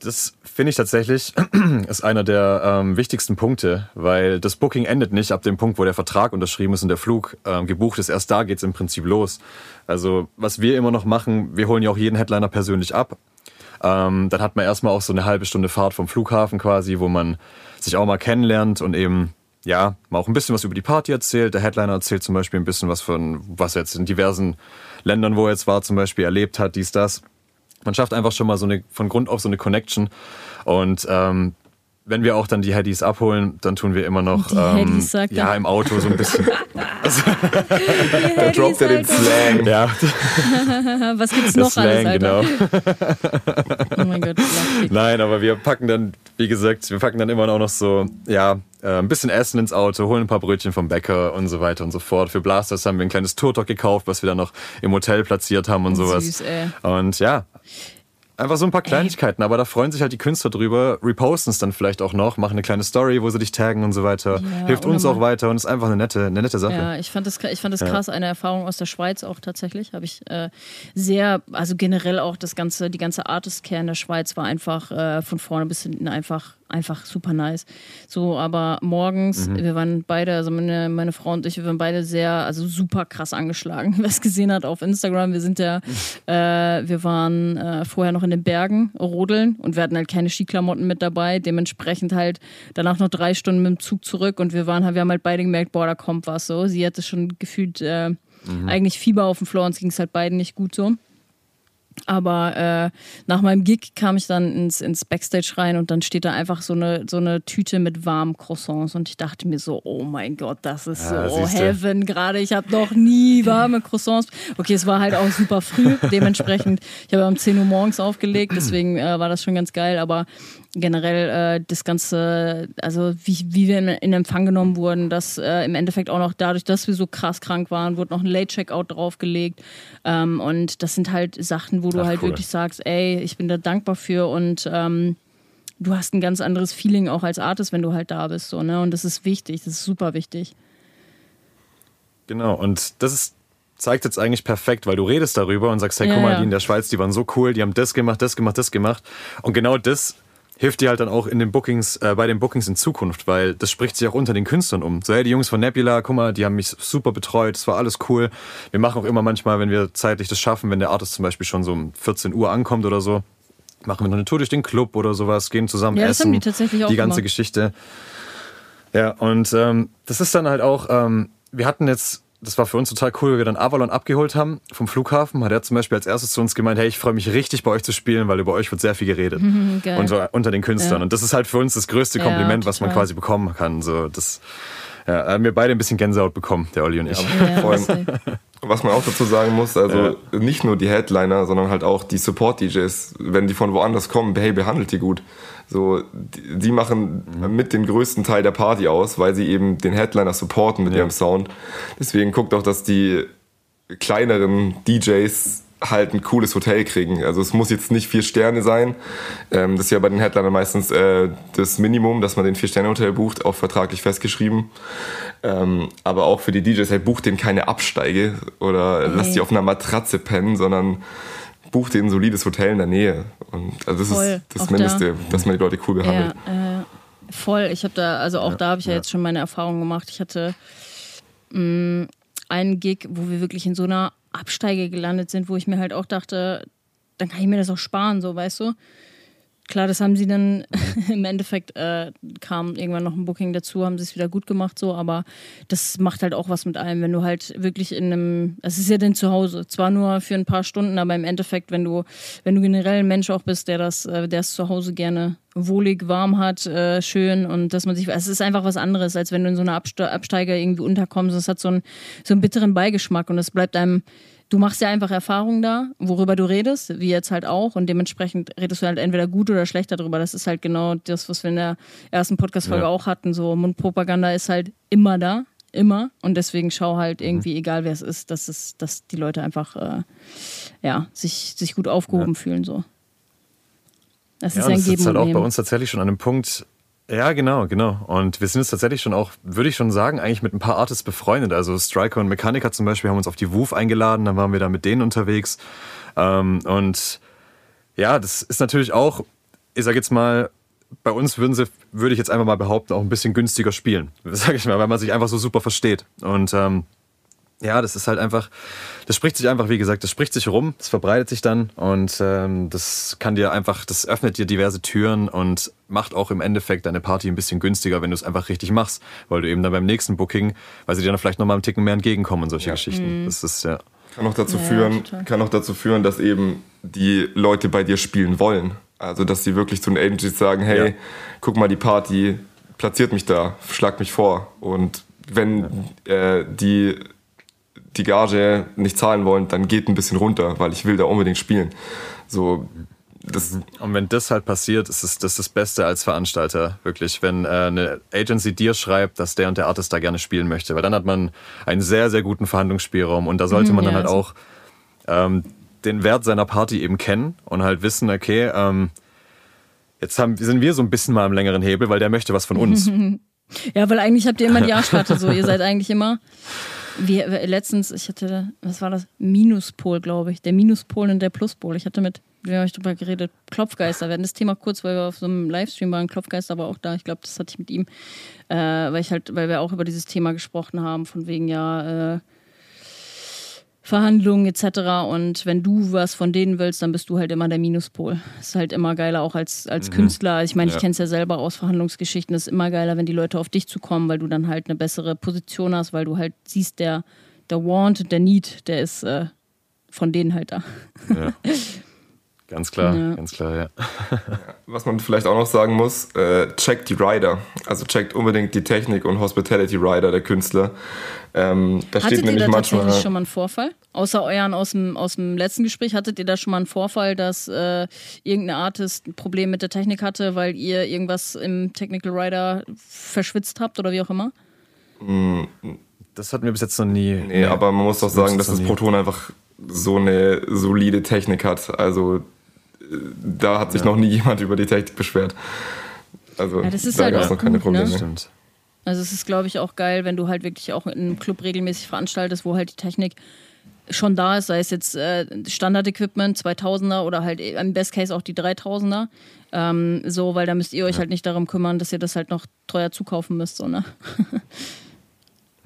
Das finde ich tatsächlich ist einer der ähm, wichtigsten Punkte, weil das Booking endet nicht ab dem Punkt, wo der Vertrag unterschrieben ist und der Flug ähm, gebucht ist. Erst da geht es im Prinzip los. Also was wir immer noch machen, wir holen ja auch jeden Headliner persönlich ab. Ähm, dann hat man erstmal auch so eine halbe Stunde Fahrt vom Flughafen quasi, wo man sich auch mal kennenlernt und eben ja, mal auch ein bisschen was über die Party erzählt. Der Headliner erzählt zum Beispiel ein bisschen was von, was jetzt in diversen Ländern, wo er jetzt war, zum Beispiel erlebt hat, dies, das. Man schafft einfach schon mal so eine, von Grund auf so eine Connection. Und ähm, wenn wir auch dann die Headies abholen, dann tun wir immer noch ähm, ja im Auto so ein bisschen. also, da droppt er den Slang. Ja. Was gibt's noch Slang, alles, Alter? genau. oh mein Gott. Nein, aber wir packen dann, wie gesagt, wir packen dann immer auch noch so, ja, äh, ein bisschen Essen ins Auto, holen ein paar Brötchen vom Bäcker und so weiter und so fort. Für Blasters haben wir ein kleines Tourtalk gekauft, was wir dann noch im Hotel platziert haben und sowas. Süß, ey. Und ja, Einfach so ein paar Kleinigkeiten, Ey. aber da freuen sich halt die Künstler drüber, reposten es dann vielleicht auch noch, machen eine kleine Story, wo sie dich taggen und so weiter. Ja, Hilft uns auch weiter und ist einfach eine nette, eine nette Sache. Ja, ich fand das, ich fand das krass, eine Erfahrung aus der Schweiz auch tatsächlich. Habe ich äh, sehr, also generell auch das ganze, die ganze Artist Care in der Schweiz war einfach äh, von vorne bis hinten einfach einfach super nice. So, aber morgens, mhm. wir waren beide, also meine, meine Frau und ich, wir waren beide sehr, also super krass angeschlagen. Wer es gesehen hat auf Instagram, wir sind ja, äh, wir waren äh, vorher noch in den Bergen rodeln und wir hatten halt keine Skiklamotten mit dabei. Dementsprechend halt danach noch drei Stunden mit dem Zug zurück und wir waren, wir haben halt beide gemerkt, boah, da kommt was so. Sie hatte schon gefühlt äh, mhm. eigentlich Fieber auf dem Floor, uns ging es halt beiden nicht gut so. Aber äh, nach meinem Gig kam ich dann ins, ins Backstage rein und dann steht da einfach so eine, so eine Tüte mit warmen Croissants und ich dachte mir so, oh mein Gott, das ist ja, so Heaven gerade. Ich habe noch nie warme Croissants. Okay, es war halt auch super früh, dementsprechend. Ich habe um 10 Uhr morgens aufgelegt, deswegen äh, war das schon ganz geil. Aber generell äh, das Ganze, also wie, wie wir in, in Empfang genommen wurden, dass äh, im Endeffekt auch noch dadurch, dass wir so krass krank waren, wurde noch ein Late-Checkout draufgelegt. Ähm, und das sind halt Sachen, wo du Ach, halt cool. wirklich sagst, ey, ich bin da dankbar für und ähm, du hast ein ganz anderes Feeling auch als Artist, wenn du halt da bist. So, ne? Und das ist wichtig, das ist super wichtig. Genau, und das ist zeigt jetzt eigentlich perfekt, weil du redest darüber und sagst, hey, ja, guck mal, die in der Schweiz, die waren so cool, die haben das gemacht, das gemacht, das gemacht. Und genau das hilft dir halt dann auch in den Bookings, äh, bei den Bookings in Zukunft, weil das spricht sich auch unter den Künstlern um. So, hey, die Jungs von Nebula, guck mal, die haben mich super betreut, es war alles cool. Wir machen auch immer manchmal, wenn wir zeitlich das schaffen, wenn der Artist zum Beispiel schon so um 14 Uhr ankommt oder so, machen wir noch eine Tour durch den Club oder sowas, gehen zusammen ja, essen. Haben die tatsächlich auch die ganze gemacht. Geschichte. Ja, und ähm, das ist dann halt auch, ähm, wir hatten jetzt das war für uns total cool, wie wir dann Avalon abgeholt haben vom Flughafen. Hat er zum Beispiel als erstes zu uns gemeint, hey, ich freue mich richtig bei euch zu spielen, weil über euch wird sehr viel geredet. und so unter den Künstlern. Ja. Und das ist halt für uns das größte Kompliment, ja, was man quasi bekommen kann. So, das ja, haben wir beide ein bisschen Gänsehaut bekommen, der Olli und ich. Ja, was man auch dazu sagen muss, also nicht nur die Headliner, sondern halt auch die Support-DJs, wenn die von woanders kommen, hey, behandelt die gut. So, die, die machen mhm. mit den größten Teil der Party aus, weil sie eben den Headliner supporten mit ja. ihrem Sound. Deswegen guckt auch, dass die kleineren DJs halt ein cooles Hotel kriegen. Also es muss jetzt nicht vier Sterne sein. Ähm, das ist ja bei den Headlinern meistens äh, das Minimum, dass man den Vier-Sterne-Hotel bucht, auch vertraglich festgeschrieben. Ähm, aber auch für die DJs, hey, bucht denen keine Absteige oder okay. lasst die auf einer Matratze pennen, sondern buch dir ein solides Hotel in der Nähe. Und also das Voll. ist das auch Mindeste, da. dass man die Leute cool behandelt. Ja, äh, voll. Ich habe da, also auch ja, da habe ich ja, ja, jetzt schon meine Erfahrungen gemacht. Ich hatte mh, mm, einen Gig, wo wir wirklich in so einer Absteige gelandet sind, wo ich mir halt auch dachte, dann kann ich mir das auch sparen, so weißt du klar, das haben sie dann im Endeffekt äh, kam irgendwann noch ein Booking dazu, haben sie es wieder gut gemacht so, aber das macht halt auch was mit allem, wenn du halt wirklich in einem, es ist ja dein Zuhause, zwar nur für ein paar Stunden, aber im Endeffekt, wenn du, wenn du generell ein Mensch auch bist, der das, äh, der es zu Hause gerne wohlig, warm hat, äh, schön und dass man sich, es ist einfach was anderes, als wenn du in so einer Abste Absteiger irgendwie unterkommst. Es hat so einen, so einen bitteren Beigeschmack und es bleibt einem du machst ja einfach Erfahrungen da, worüber du redest, wie jetzt halt auch. Und dementsprechend redest du halt entweder gut oder schlecht darüber. Das ist halt genau das, was wir in der ersten Podcast-Folge ja. auch hatten. So Mundpropaganda ist halt immer da, immer. Und deswegen schau halt mhm. irgendwie, mhm. egal wer es ist, dass, es, dass die Leute einfach äh, ja, sich, sich gut aufgehoben ja. fühlen. So. Das ja, ist ein Geben ist halt auch bei uns tatsächlich schon an einem Punkt, ja, genau, genau. Und wir sind jetzt tatsächlich schon auch, würde ich schon sagen, eigentlich mit ein paar Artists befreundet. Also Striker und Mechanica zum Beispiel haben uns auf die Woof eingeladen, dann waren wir da mit denen unterwegs. Ähm, und ja, das ist natürlich auch, ich sag jetzt mal, bei uns würden sie, würde ich jetzt einfach mal behaupten, auch ein bisschen günstiger spielen, sag ich mal, weil man sich einfach so super versteht. Und ähm, ja, das ist halt einfach, das spricht sich einfach, wie gesagt, das spricht sich rum, das verbreitet sich dann und ähm, das kann dir einfach, das öffnet dir diverse Türen und macht auch im Endeffekt deine Party ein bisschen günstiger, wenn du es einfach richtig machst, weil du eben dann beim nächsten Booking, weil sie dir dann vielleicht nochmal einen Ticken mehr entgegenkommen und solche ja. Geschichten. Mhm. Das ist ja. Kann auch dazu ja, führen, ja, kann auch dazu führen, dass eben die Leute bei dir spielen wollen. Also dass sie wirklich zu den Agencies sagen, hey, guck mal die Party, platziert mich da, schlagt mich vor und wenn äh, die die Gage nicht zahlen wollen, dann geht ein bisschen runter, weil ich will da unbedingt spielen. So, das und wenn das halt passiert, ist es das, das Beste als Veranstalter, wirklich. Wenn äh, eine Agency dir schreibt, dass der und der Artist da gerne spielen möchte, weil dann hat man einen sehr, sehr guten Verhandlungsspielraum und da sollte mhm, man dann ja, halt auch ähm, den Wert seiner Party eben kennen und halt wissen, okay, ähm, jetzt haben, sind wir so ein bisschen mal im längeren Hebel, weil der möchte was von uns. ja, weil eigentlich habt ihr immer die Arschkarte so, ihr seid eigentlich immer wie, letztens, ich hatte, was war das? Minuspol, glaube ich. Der Minuspol und der Pluspol. Ich hatte mit, wie habe ich drüber geredet? Klopfgeister. Wir hatten das Thema kurz, weil wir auf so einem Livestream waren. Klopfgeister war auch da. Ich glaube, das hatte ich mit ihm, äh, weil ich halt, weil wir auch über dieses Thema gesprochen haben, von wegen ja, äh, Verhandlungen etc. Und wenn du was von denen willst, dann bist du halt immer der Minuspol. Ist halt immer geiler, auch als, als mhm. Künstler. Ich meine, ja. ich kenne es ja selber aus Verhandlungsgeschichten. Es ist immer geiler, wenn die Leute auf dich zukommen, weil du dann halt eine bessere Position hast, weil du halt siehst, der, der Want, der Need, der ist äh, von denen halt da. Ja. Ganz klar, ja. ganz klar, ja. Was man vielleicht auch noch sagen muss, äh, checkt die Rider. Also checkt unbedingt die Technik und Hospitality Rider der Künstler. Ähm, da hattet steht nämlich ihr da manchmal. tatsächlich schon mal einen Vorfall? Außer euren aus dem, aus dem letzten Gespräch, hattet ihr da schon mal einen Vorfall, dass äh, irgendein Artist ein Problem mit der Technik hatte, weil ihr irgendwas im Technical Rider verschwitzt habt oder wie auch immer? Mm, das hatten wir bis jetzt noch nie. Nee, nee aber man muss auch sagen, dass das Proton einfach so eine solide Technik hat. Also da hat sich ja. noch nie jemand über die Technik beschwert. Also ja, das ist da halt gab es noch keine gut, ne? Probleme. Ne? Also es ist, glaube ich, auch geil, wenn du halt wirklich auch in einem Club regelmäßig veranstaltest, wo halt die Technik schon da ist, sei es jetzt äh, Standard-Equipment, 2000er oder halt im Best Case auch die 3000er. Ähm, so, weil da müsst ihr euch ja. halt nicht darum kümmern, dass ihr das halt noch teuer zukaufen müsst, so, ne?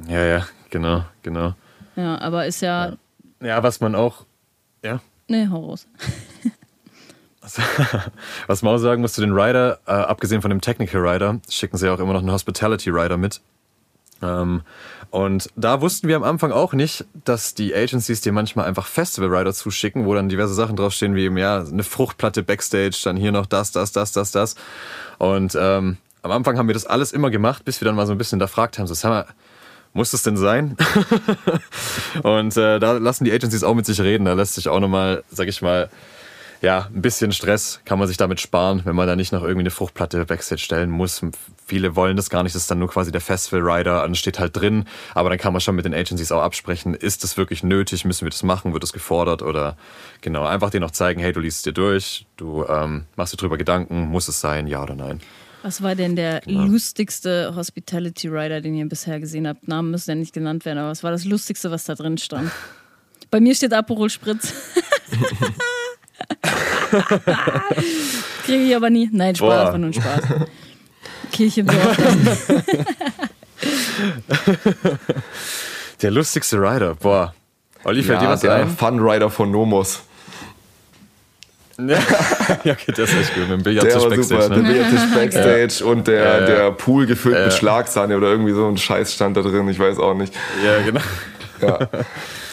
ja, ja, genau, genau. Ja, aber ist ja. Ja, ja was man auch. Ja? Nee, hau raus. Was man auch sagen muss zu den Rider, äh, abgesehen von dem Technical Rider, schicken sie auch immer noch einen Hospitality Rider mit. Ähm, und da wussten wir am Anfang auch nicht, dass die Agencies dir manchmal einfach Festival Rider zuschicken, wo dann diverse Sachen draufstehen, wie eben, ja, eine Fruchtplatte Backstage, dann hier noch das, das, das, das, das. Und ähm, am Anfang haben wir das alles immer gemacht, bis wir dann mal so ein bisschen da fragt haben, so, sag mal, muss das denn sein? und äh, da lassen die Agencies auch mit sich reden. Da lässt sich auch nochmal, sag ich mal, ja, ein bisschen Stress kann man sich damit sparen, wenn man da nicht noch irgendwie eine Fruchtplatte Backstage stellen muss. Viele wollen das gar nicht, das ist dann nur quasi der Festival Rider, dann steht halt drin, aber dann kann man schon mit den Agencies auch absprechen, ist das wirklich nötig, müssen wir das machen, wird das gefordert oder genau, einfach denen noch zeigen, hey, du liest es dir durch, du ähm, machst dir drüber Gedanken, muss es sein, ja oder nein. Was war denn der ja. lustigste Hospitality Rider, den ihr bisher gesehen habt? Namen müssen ja nicht genannt werden, aber was war das Lustigste, was da drin stand? Bei mir steht Aperol Spritz. Kriege ich aber nie. Nein, Spaß, Boah. einfach nur ein Spaß. Kirche im Dorf. Der lustigste Rider, boah. Olli, fällt ja, dir was der ein? Fun Rider von Nomos. ja, okay, das ist echt gut. Mit dem Der war Billardtisch super. Backstage. Der Ne? Billardtisch Backstage und der, Ja, ja. der Pool gefüllt Ja. mit Schlagsahne oder irgendwie so ein Scheiß stand da drin. Ich weiß auch nicht. Ja, genau. Ja.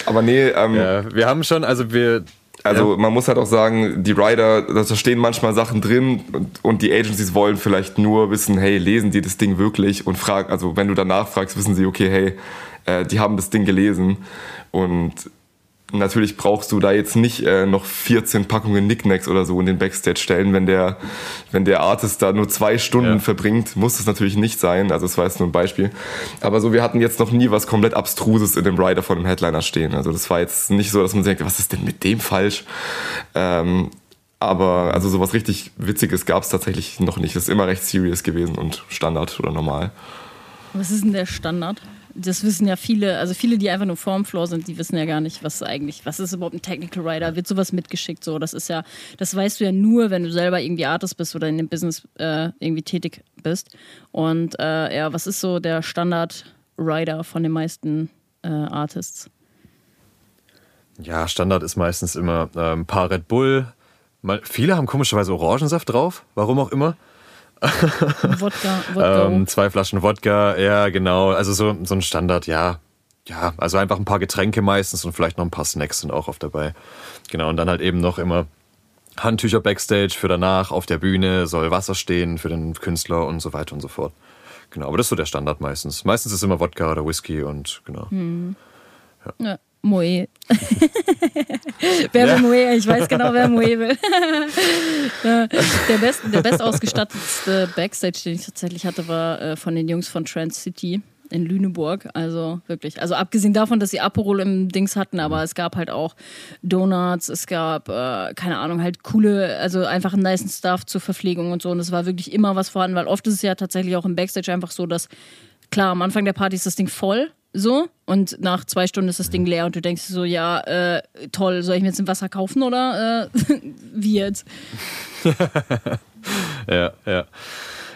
Aber nee, ähm, Ja, wir haben schon, also wir. Also man muss halt auch sagen, die Rider, da stehen manchmal Sachen drin und, und die Agencies wollen vielleicht nur wissen, hey, lesen die das Ding wirklich? Und fragen, also wenn du danach fragst, wissen sie, okay, hey, äh, die haben das Ding gelesen. Und natürlich brauchst du da jetzt nicht äh, noch 14 Packungen Knickknacks oder so in den Backstage stellen, wenn der, wenn der Artist da nur zwei Stunden Ja. verbringt, muss das natürlich nicht sein, also das war jetzt nur ein Beispiel. Aber so, wir hatten jetzt noch nie was komplett Abstruses in dem Rider von dem Headliner stehen, also das war jetzt nicht so, dass man denkt, was ist denn mit dem falsch? Ähm, aber also sowas richtig Witziges gab es tatsächlich noch nicht. Das ist immer recht serious gewesen und Standard oder normal. Was ist denn der Standard? Das wissen ja viele, also viele, die einfach nur vorm Floor sind, die wissen ja gar nicht, was eigentlich, was ist überhaupt ein Technical Rider? Wird sowas mitgeschickt? So, das ist ja, das weißt du ja nur, wenn du selber irgendwie Artist bist oder in dem Business äh, irgendwie tätig bist. Und äh, ja, was ist so der Standard Rider von den meisten äh, Artists? Ja, Standard ist meistens immer ähm, ein paar Red Bull. Mal, viele haben komischerweise Orangensaft drauf, warum auch immer. Wodka, Wodka. Ähm, zwei Flaschen Wodka, ja, genau. Also so, so ein Standard, ja. Ja, also einfach ein paar Getränke meistens und vielleicht noch ein paar Snacks sind auch oft dabei. Genau, und dann halt eben noch immer Handtücher backstage für danach, auf der Bühne soll Wasser stehen für den Künstler und so weiter und so fort. Genau, aber das ist so der Standard meistens. Meistens ist immer Wodka oder Whisky und genau. Ja, Moe. wer will Moe? Ich weiß genau, wer Moe will. Ja, der, best, der bestausgestattetste Backstage, den ich tatsächlich hatte, war äh, von den Jungs von Trans City in Lüneburg. Also wirklich. Also abgesehen davon, dass sie Aperol im Dings hatten, aber es gab halt auch Donuts, es gab, äh, keine Ahnung, halt coole, also einfach einen nice Stuff zur Verpflegung und so. Und es war wirklich immer was vorhanden, weil oft ist es ja tatsächlich auch im Backstage einfach so, dass klar, am Anfang der Party ist das Ding voll, so, und nach zwei Stunden ist das Ding leer und du denkst so, ja, äh, toll, soll ich mir jetzt ein Wasser kaufen oder äh, wie jetzt? Ja, ja.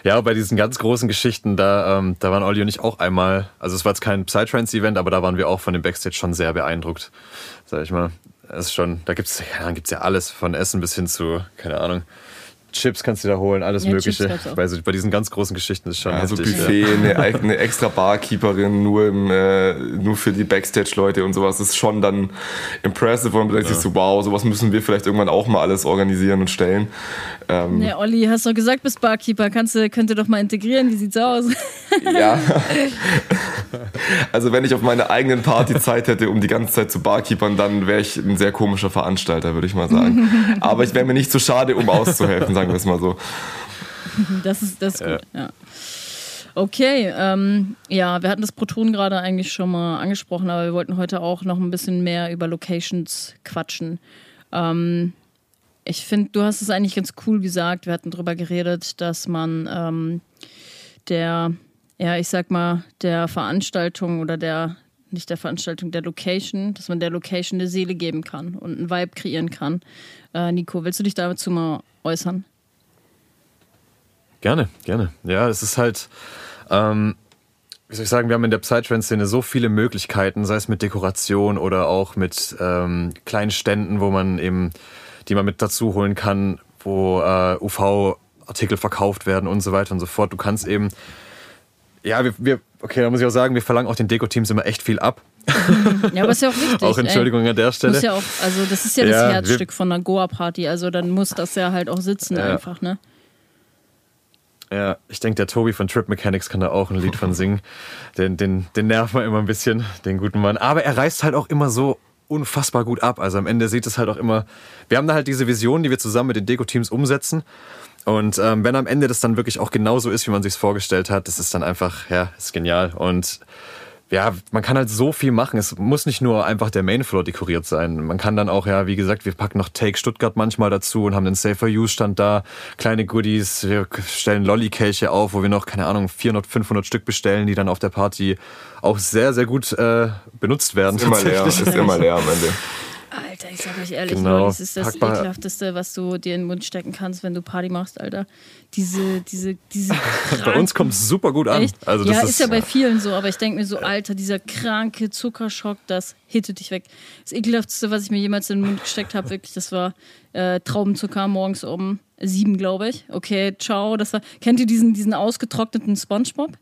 Ja, bei diesen ganz großen Geschichten, da, ähm, da waren Olli und ich auch einmal, also es war jetzt kein Psytrance-Event, aber da waren wir auch von dem Backstage schon sehr beeindruckt, sag ich mal. Es ist schon, da gibt's, ja, gibt's ja alles, von Essen bis hin zu, keine Ahnung, Chips kannst du da holen, alles Ja, Mögliche. Bei, so, bei diesen ganz großen Geschichten ist schon Also heftig. Buffet, eine, eine extra Barkeeperin nur, im, äh, nur für die Backstage-Leute und sowas. Das ist schon dann impressive, wo man denkt sich so, wow, sowas müssen wir vielleicht irgendwann auch mal alles organisieren und stellen. Ähm, Ne, Olli, hast doch gesagt, bist Barkeeper, kannst du, könnt ihr doch mal integrieren, wie sieht's aus? Ja. Also wenn ich auf meine eigenen Party Zeit hätte, um die ganze Zeit zu Barkeepern, dann wäre ich ein sehr komischer Veranstalter, würde ich mal sagen. Aber ich wäre mir nicht zu schade, um auszuhelfen, sagen wir es mal so. Das ist, das ist gut, ja. Okay, ähm, ja, wir hatten das Proton gerade eigentlich schon mal angesprochen, aber wir wollten heute auch noch ein bisschen mehr über Locations quatschen. Ähm, ich finde, du hast es eigentlich ganz cool gesagt. Wir hatten darüber geredet, dass man ähm, der, ja, ich sag mal, der Veranstaltung oder der, nicht der Veranstaltung, der Location, dass man der Location eine Seele geben kann und einen Vibe kreieren kann. Äh, Nico, willst du dich dazu mal äußern? Gerne, gerne. Ja, es ist halt, ähm, wie soll ich sagen, wir haben in der Psytrance-Szene so viele Möglichkeiten, sei es mit Dekoration oder auch mit ähm, kleinen Ständen, wo man eben, die man mit dazu holen kann, wo äh, UV-Artikel verkauft werden und so weiter und so fort. Du kannst eben, ja, wir, wir okay, da muss ich auch sagen, wir verlangen auch den Deko-Teams immer echt viel ab. Ja, aber ist ja auch wichtig. Auch Entschuldigung ey. an der Stelle. Muss ja auch, also das ist ja das Ja, wir- Herzstück von einer Goa-Party, also dann muss das ja halt auch sitzen Ja. einfach, ne? Ja, ich denke, der Tobi von Trip Mechanics kann da auch ein Lied von singen. Den, den, den nervt man immer ein bisschen, den guten Mann. Aber er reißt halt auch immer so unfassbar gut ab. Also am Ende sieht es halt auch immer. Wir haben da halt diese Vision, die wir zusammen mit den Deko-Teams umsetzen. Und ähm, wenn am Ende das dann wirklich auch genauso ist, wie man sich vorgestellt hat, das ist dann einfach, ja, ist genial. Und ja, man kann halt so viel machen. Es muss nicht nur einfach der Mainfloor dekoriert sein. Man kann dann auch, ja, wie gesagt, wir packen noch Take Stuttgart manchmal dazu und haben den Safer Use Stand da, kleine Goodies, wir stellen Lolli-Kelche auf, wo wir noch, keine Ahnung, 400, 500 Stück bestellen, die dann auf der Party auch sehr, sehr gut äh, benutzt werden. Ist immer leer, ist immer leer am Ende. Alter, ich sag euch ehrlich, genau. das ist das Packbar. ekelhafteste, was du dir in den Mund stecken kannst, wenn du Party machst, Alter. Diese, diese, diese. bei uns kommt es super gut an. Echt? Also ja, ist, ist, ja bei vielen so, aber ich denke mir so, Alter, dieser kranke Zuckerschock, das hittet dich weg. Das ekelhafteste, was ich mir jemals in den Mund gesteckt habe, wirklich, das war äh, Traubenzucker morgens um sieben, glaube ich. Okay, ciao. Das war. Kennt ihr diesen, diesen ausgetrockneten Spongebob?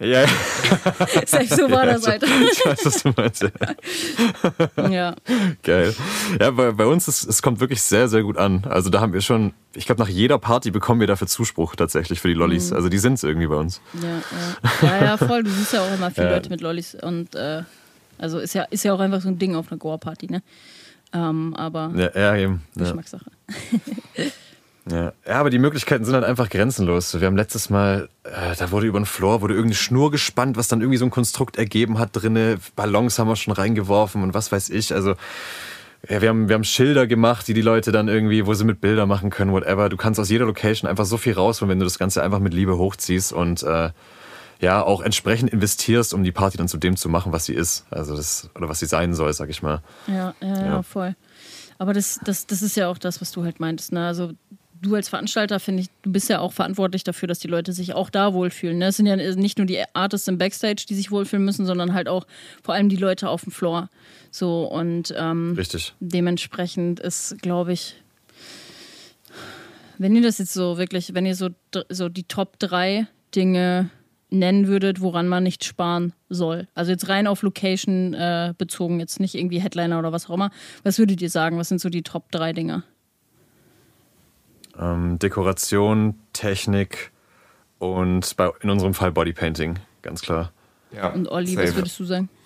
Ja, ja. Selbst so war das, Alter. Ich weiß, was du meinst. Ja. ja. Geil. Ja, bei, bei uns, ist, es kommt wirklich sehr, sehr gut an. Also da haben wir schon, ich glaube, nach jeder Party bekommen wir dafür Zuspruch tatsächlich für die Lollis. Mhm. Also die sind es irgendwie bei uns. Ja, ja. ja, ja, voll. Du siehst ja auch immer viele ja. Leute mit Lollis und äh, also ist ja, ist ja auch einfach so ein Ding auf einer Goa-Party, ne? Ähm, aber ja, ja, eben. Geschmackssache. Ja. ja, aber die Möglichkeiten sind halt einfach grenzenlos. Wir haben letztes Mal, äh, da wurde über den Floor, wurde irgendeine Schnur gespannt, was dann irgendwie so ein Konstrukt ergeben hat drinne. Ballons haben wir schon reingeworfen und was weiß ich. Also ja, wir haben, wir haben Schilder gemacht, die die Leute dann irgendwie, wo sie mit Bilder machen können, whatever. Du kannst aus jeder Location einfach so viel rausholen, wenn du das Ganze einfach mit Liebe hochziehst und äh, ja, auch entsprechend investierst, um die Party dann zu dem zu machen, was sie ist. Also das, oder was sie sein soll, sag ich mal. Ja, ja, ja, ja voll. Aber das, das, das ist ja auch das, was du halt meintest. Ne? Also du als Veranstalter, finde ich, du bist ja auch verantwortlich dafür, dass die Leute sich auch da wohlfühlen. Ne? Es sind ja nicht nur die Artists im Backstage, die sich wohlfühlen müssen, sondern halt auch vor allem die Leute auf dem Floor. So und ähm, Richtig. dementsprechend ist, glaube ich, wenn ihr das jetzt so wirklich, wenn ihr so, so die Top 3 Dinge nennen würdet, woran man nicht sparen soll. Also jetzt rein auf Location äh, bezogen, jetzt nicht irgendwie Headliner oder was auch immer. Was würdet ihr sagen? Was sind so die Top 3 Dinge? Ähm, Dekoration, Technik und bei, in unserem Fall Bodypainting, ganz klar. Ja, und Olli, was würdest du sagen?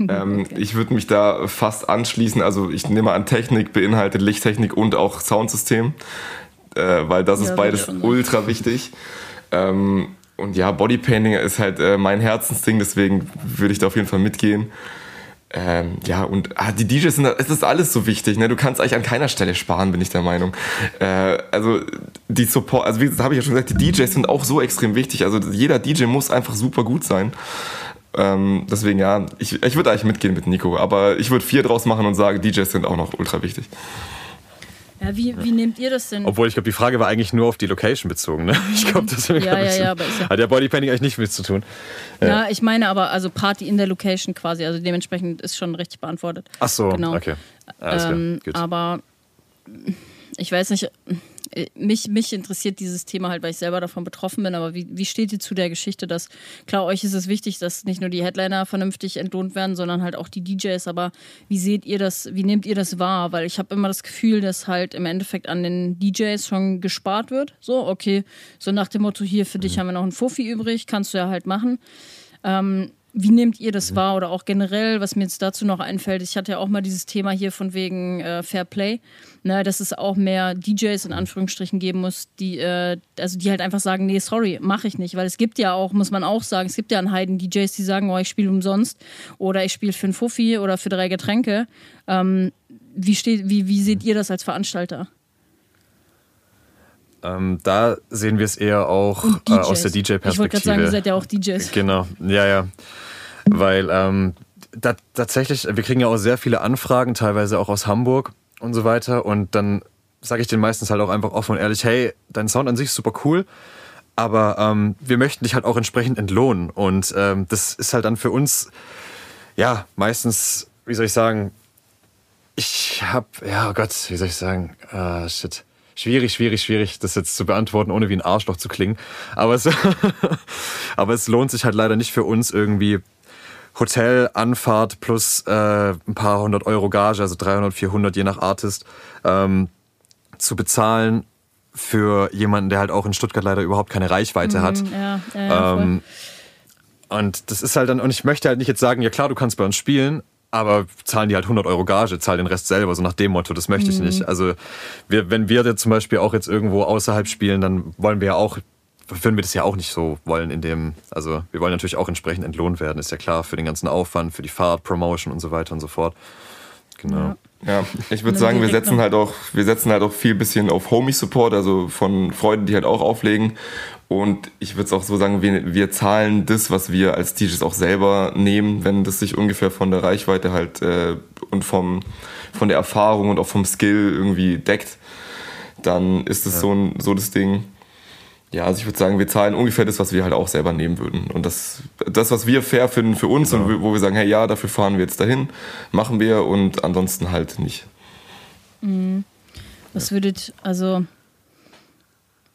Ähm, okay. Ich würde mich da fast anschließen. Also ich nehme an, Technik beinhaltet Lichttechnik und auch Soundsystem, äh, weil das ja, ist beides ultra wichtig. Ähm, und ja, Bodypainting ist halt äh, mein Herzensding, deswegen würde ich da auf jeden Fall mitgehen. Ähm, ja, und ah, die DJs sind, es ist alles so wichtig, ne? Du kannst eigentlich an keiner Stelle sparen, bin ich der Meinung. Äh, also die Support, also wie habe ich ja schon gesagt, die DJs sind auch so extrem wichtig. Also jeder DJ muss einfach super gut sein. Ähm, deswegen ja, ich, ich würde eigentlich mitgehen mit Nico, aber ich würde vier draus machen und sagen, DJs sind auch noch ultra wichtig. Ja, wie, wie nehmt ihr das denn? Obwohl, ich glaube, die Frage war eigentlich nur auf die Location bezogen. Ne? Ich glaube, das ja, ja, ja, aber ja hat ja Bodypainting eigentlich nichts mit zu tun. Ja. ja. ich meine aber, also Party in der Location quasi, also dementsprechend ist schon richtig beantwortet. Ach so, genau. okay. Alles ähm, aber ich weiß nicht, mich, mich interessiert dieses Thema halt, weil ich selber davon betroffen bin, aber wie, wie steht ihr zu der Geschichte, dass, klar, euch ist es wichtig, dass nicht nur die Headliner vernünftig entlohnt werden, sondern halt auch die DJs, aber wie seht ihr das, wie nehmt ihr das wahr? Weil ich habe immer das Gefühl, dass halt im Endeffekt an den DJs schon gespart wird. So, okay, so nach dem Motto, hier für dich mhm. haben wir noch einen Fuffi übrig, kannst du ja halt machen. Ähm, wie nehmt ihr das mhm. wahr oder auch generell, was mir jetzt dazu noch einfällt? Ich hatte ja auch mal dieses Thema hier von wegen äh, Fair Play, ne, dass es auch mehr DJs in Anführungsstrichen geben muss, die äh, also die halt einfach sagen, nee, sorry, mache ich nicht, weil es gibt ja auch, muss man auch sagen, es gibt ja einen Heiden DJs, die sagen, oh, ich spiele umsonst oder ich spiele für einen Fuffi oder für drei Getränke. Ähm, wie, steht, wie, wie seht ihr das als Veranstalter? Ähm, da sehen wir es eher auch äh, aus der DJ-Perspektive. Ich wollte gerade sagen, ihr seid ja auch DJs. Genau, ja, ja. Weil ähm, da, tatsächlich, wir kriegen ja auch sehr viele Anfragen, teilweise auch aus Hamburg und so weiter. Und dann sage ich den meistens halt auch einfach offen und ehrlich, hey, dein Sound an sich ist super cool, aber ähm, wir möchten dich halt auch entsprechend entlohnen. Und ähm, das ist halt dann für uns, ja, meistens, wie soll ich sagen, ich hab, ja, oh Gott, wie soll ich sagen, ah, shit Schwierig, schwierig, schwierig, das jetzt zu beantworten, ohne wie ein Arschloch zu klingen. Aber es, aber es lohnt sich halt leider nicht für uns irgendwie Hotel, Anfahrt plus äh, ein paar hundert Euro Gage, also 300, 400 je nach Artist, ähm, zu bezahlen für jemanden, der halt auch in Stuttgart leider überhaupt keine Reichweite mhm, hat. Ja, ja, ähm, und das ist halt dann, und ich möchte halt nicht jetzt sagen, ja klar, du kannst bei uns spielen, aber zahlen die halt 100 Euro Gage, zahl den Rest selber, so nach dem Motto, das möchte ich mhm. nicht. Also wir, wenn wir jetzt zum Beispiel auch jetzt irgendwo außerhalb spielen, dann wollen wir ja auch, würden wir das ja auch nicht so wollen in dem, also wir wollen natürlich auch entsprechend entlohnt werden, ist ja klar, für den ganzen Aufwand, für die Fahrt, Promotion und so weiter und so fort. Genau. Ja. Ja, ich würde sagen, wir setzen halt auch, wir setzen halt auch viel bisschen auf Homie-Support, also von Freunden, die halt auch auflegen. Und ich würde es auch so sagen, wir, wir zahlen das, was wir als DJs auch selber nehmen, wenn das sich ungefähr von der Reichweite halt äh, und vom, von der Erfahrung und auch vom Skill irgendwie deckt, dann ist es ja. so, ein, so das Ding. Ja, also ich würde sagen, wir zahlen ungefähr das, was wir halt auch selber nehmen würden. Und das, das was wir fair finden für uns genau. und wo wir sagen, hey, ja, dafür fahren wir jetzt dahin, machen wir und ansonsten halt nicht. Mhm. Was würdet, also,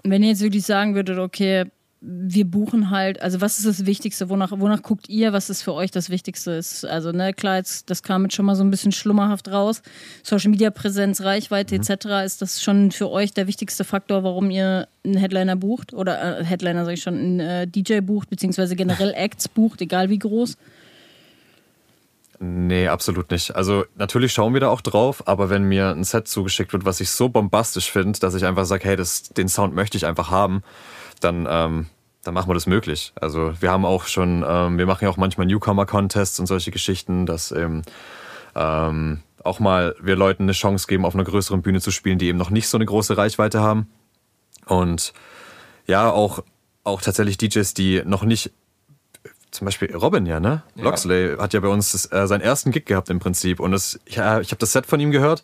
wenn ihr jetzt wirklich sagen würdet, okay, wir buchen halt, also was ist das Wichtigste? Wonach, wonach guckt ihr, was ist für euch das Wichtigste ist? Also, ne, klar, jetzt, das kam jetzt schon mal so ein bisschen schlummerhaft raus. Social Media Präsenz, Reichweite mhm. etc. Ist das schon für euch der wichtigste Faktor, warum ihr einen Headliner bucht? Oder äh, Headliner, sage ich schon, einen äh, DJ bucht, beziehungsweise generell Acts bucht, egal wie groß? Nee, absolut nicht. Also natürlich schauen wir da auch drauf, aber wenn mir ein Set zugeschickt wird, was ich so bombastisch finde, dass ich einfach sage, hey, das, den Sound möchte ich einfach haben, dann, ähm, dann machen wir das möglich. Also wir haben auch schon, ähm, wir machen ja auch manchmal Newcomer-Contests und solche Geschichten, dass eben ähm, auch mal wir Leuten eine Chance geben, auf einer größeren Bühne zu spielen, die eben noch nicht so eine große Reichweite haben. Und ja, auch, auch tatsächlich DJs, die noch nicht zum Beispiel Robin ja, ne? Ja. Loxley hat ja bei uns das, äh, seinen ersten Gig gehabt im Prinzip. Und das, ja, ich habe das Set von ihm gehört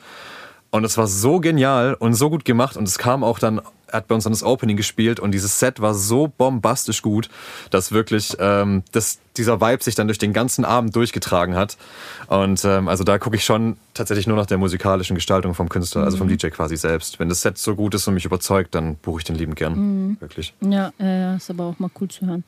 und es war so genial und so gut gemacht. Und es kam auch dann, er hat bei uns dann das Opening gespielt und dieses Set war so bombastisch gut, dass wirklich ähm, das, dieser Vibe sich dann durch den ganzen Abend durchgetragen hat. Und ähm, also da gucke ich schon tatsächlich nur nach der musikalischen Gestaltung vom Künstler, mhm. also vom mhm. DJ quasi selbst. Wenn das Set so gut ist und mich überzeugt, dann buche ich den lieben gern. Mhm. Wirklich. Ja, äh, ist aber auch mal cool zu hören.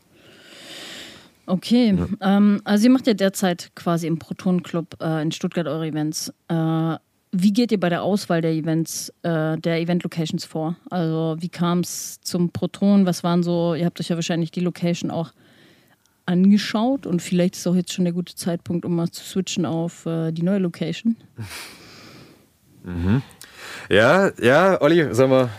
Okay, ja. ähm, also ihr macht ja derzeit quasi im Proton Club äh, in Stuttgart eure Events. Äh, wie geht ihr bei der Auswahl der Events, äh, der Event-Locations vor? Also wie kam es zum Proton? Was waren so, ihr habt euch ja wahrscheinlich die Location auch angeschaut und vielleicht ist auch jetzt schon der gute Zeitpunkt, um mal zu switchen auf äh, die neue Location. Mhm. Ja, ja, Olli, sag mal,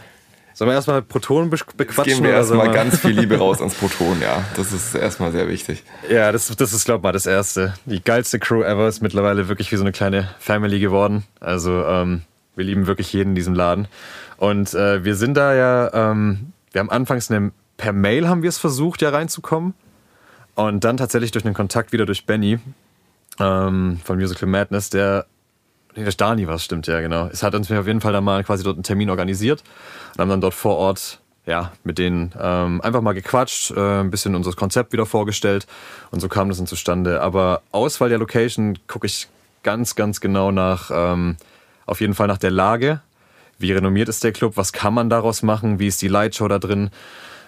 Sollen wir erstmal Proton bequatschen? Jetzt geben wir erstmal ganz viel Liebe raus ans Proton, ja. Das ist erstmal sehr wichtig. Ja, das, das ist, glaub mal, das Erste. Die geilste Crew ever ist mittlerweile wirklich wie so eine kleine Family geworden. Also, ähm, wir lieben wirklich jeden in diesem Laden. Und äh, wir sind da ja, ähm, wir haben anfangs eine, per Mail haben wir es versucht, ja reinzukommen. Und dann tatsächlich durch einen Kontakt wieder durch Benny ähm, von Musical Madness, der Nee, der Dani war stimmt, ja, genau. Es hat uns auf jeden Fall dann mal quasi dort einen Termin organisiert und haben dann dort vor Ort ja, mit denen ähm, einfach mal gequatscht, äh, ein bisschen unser Konzept wieder vorgestellt und so kam das dann zustande. Aber Auswahl der Location gucke ich ganz, ganz genau nach, ähm, auf jeden Fall nach der Lage. Wie renommiert ist der Club? Was kann man daraus machen? Wie ist die Lightshow da drin?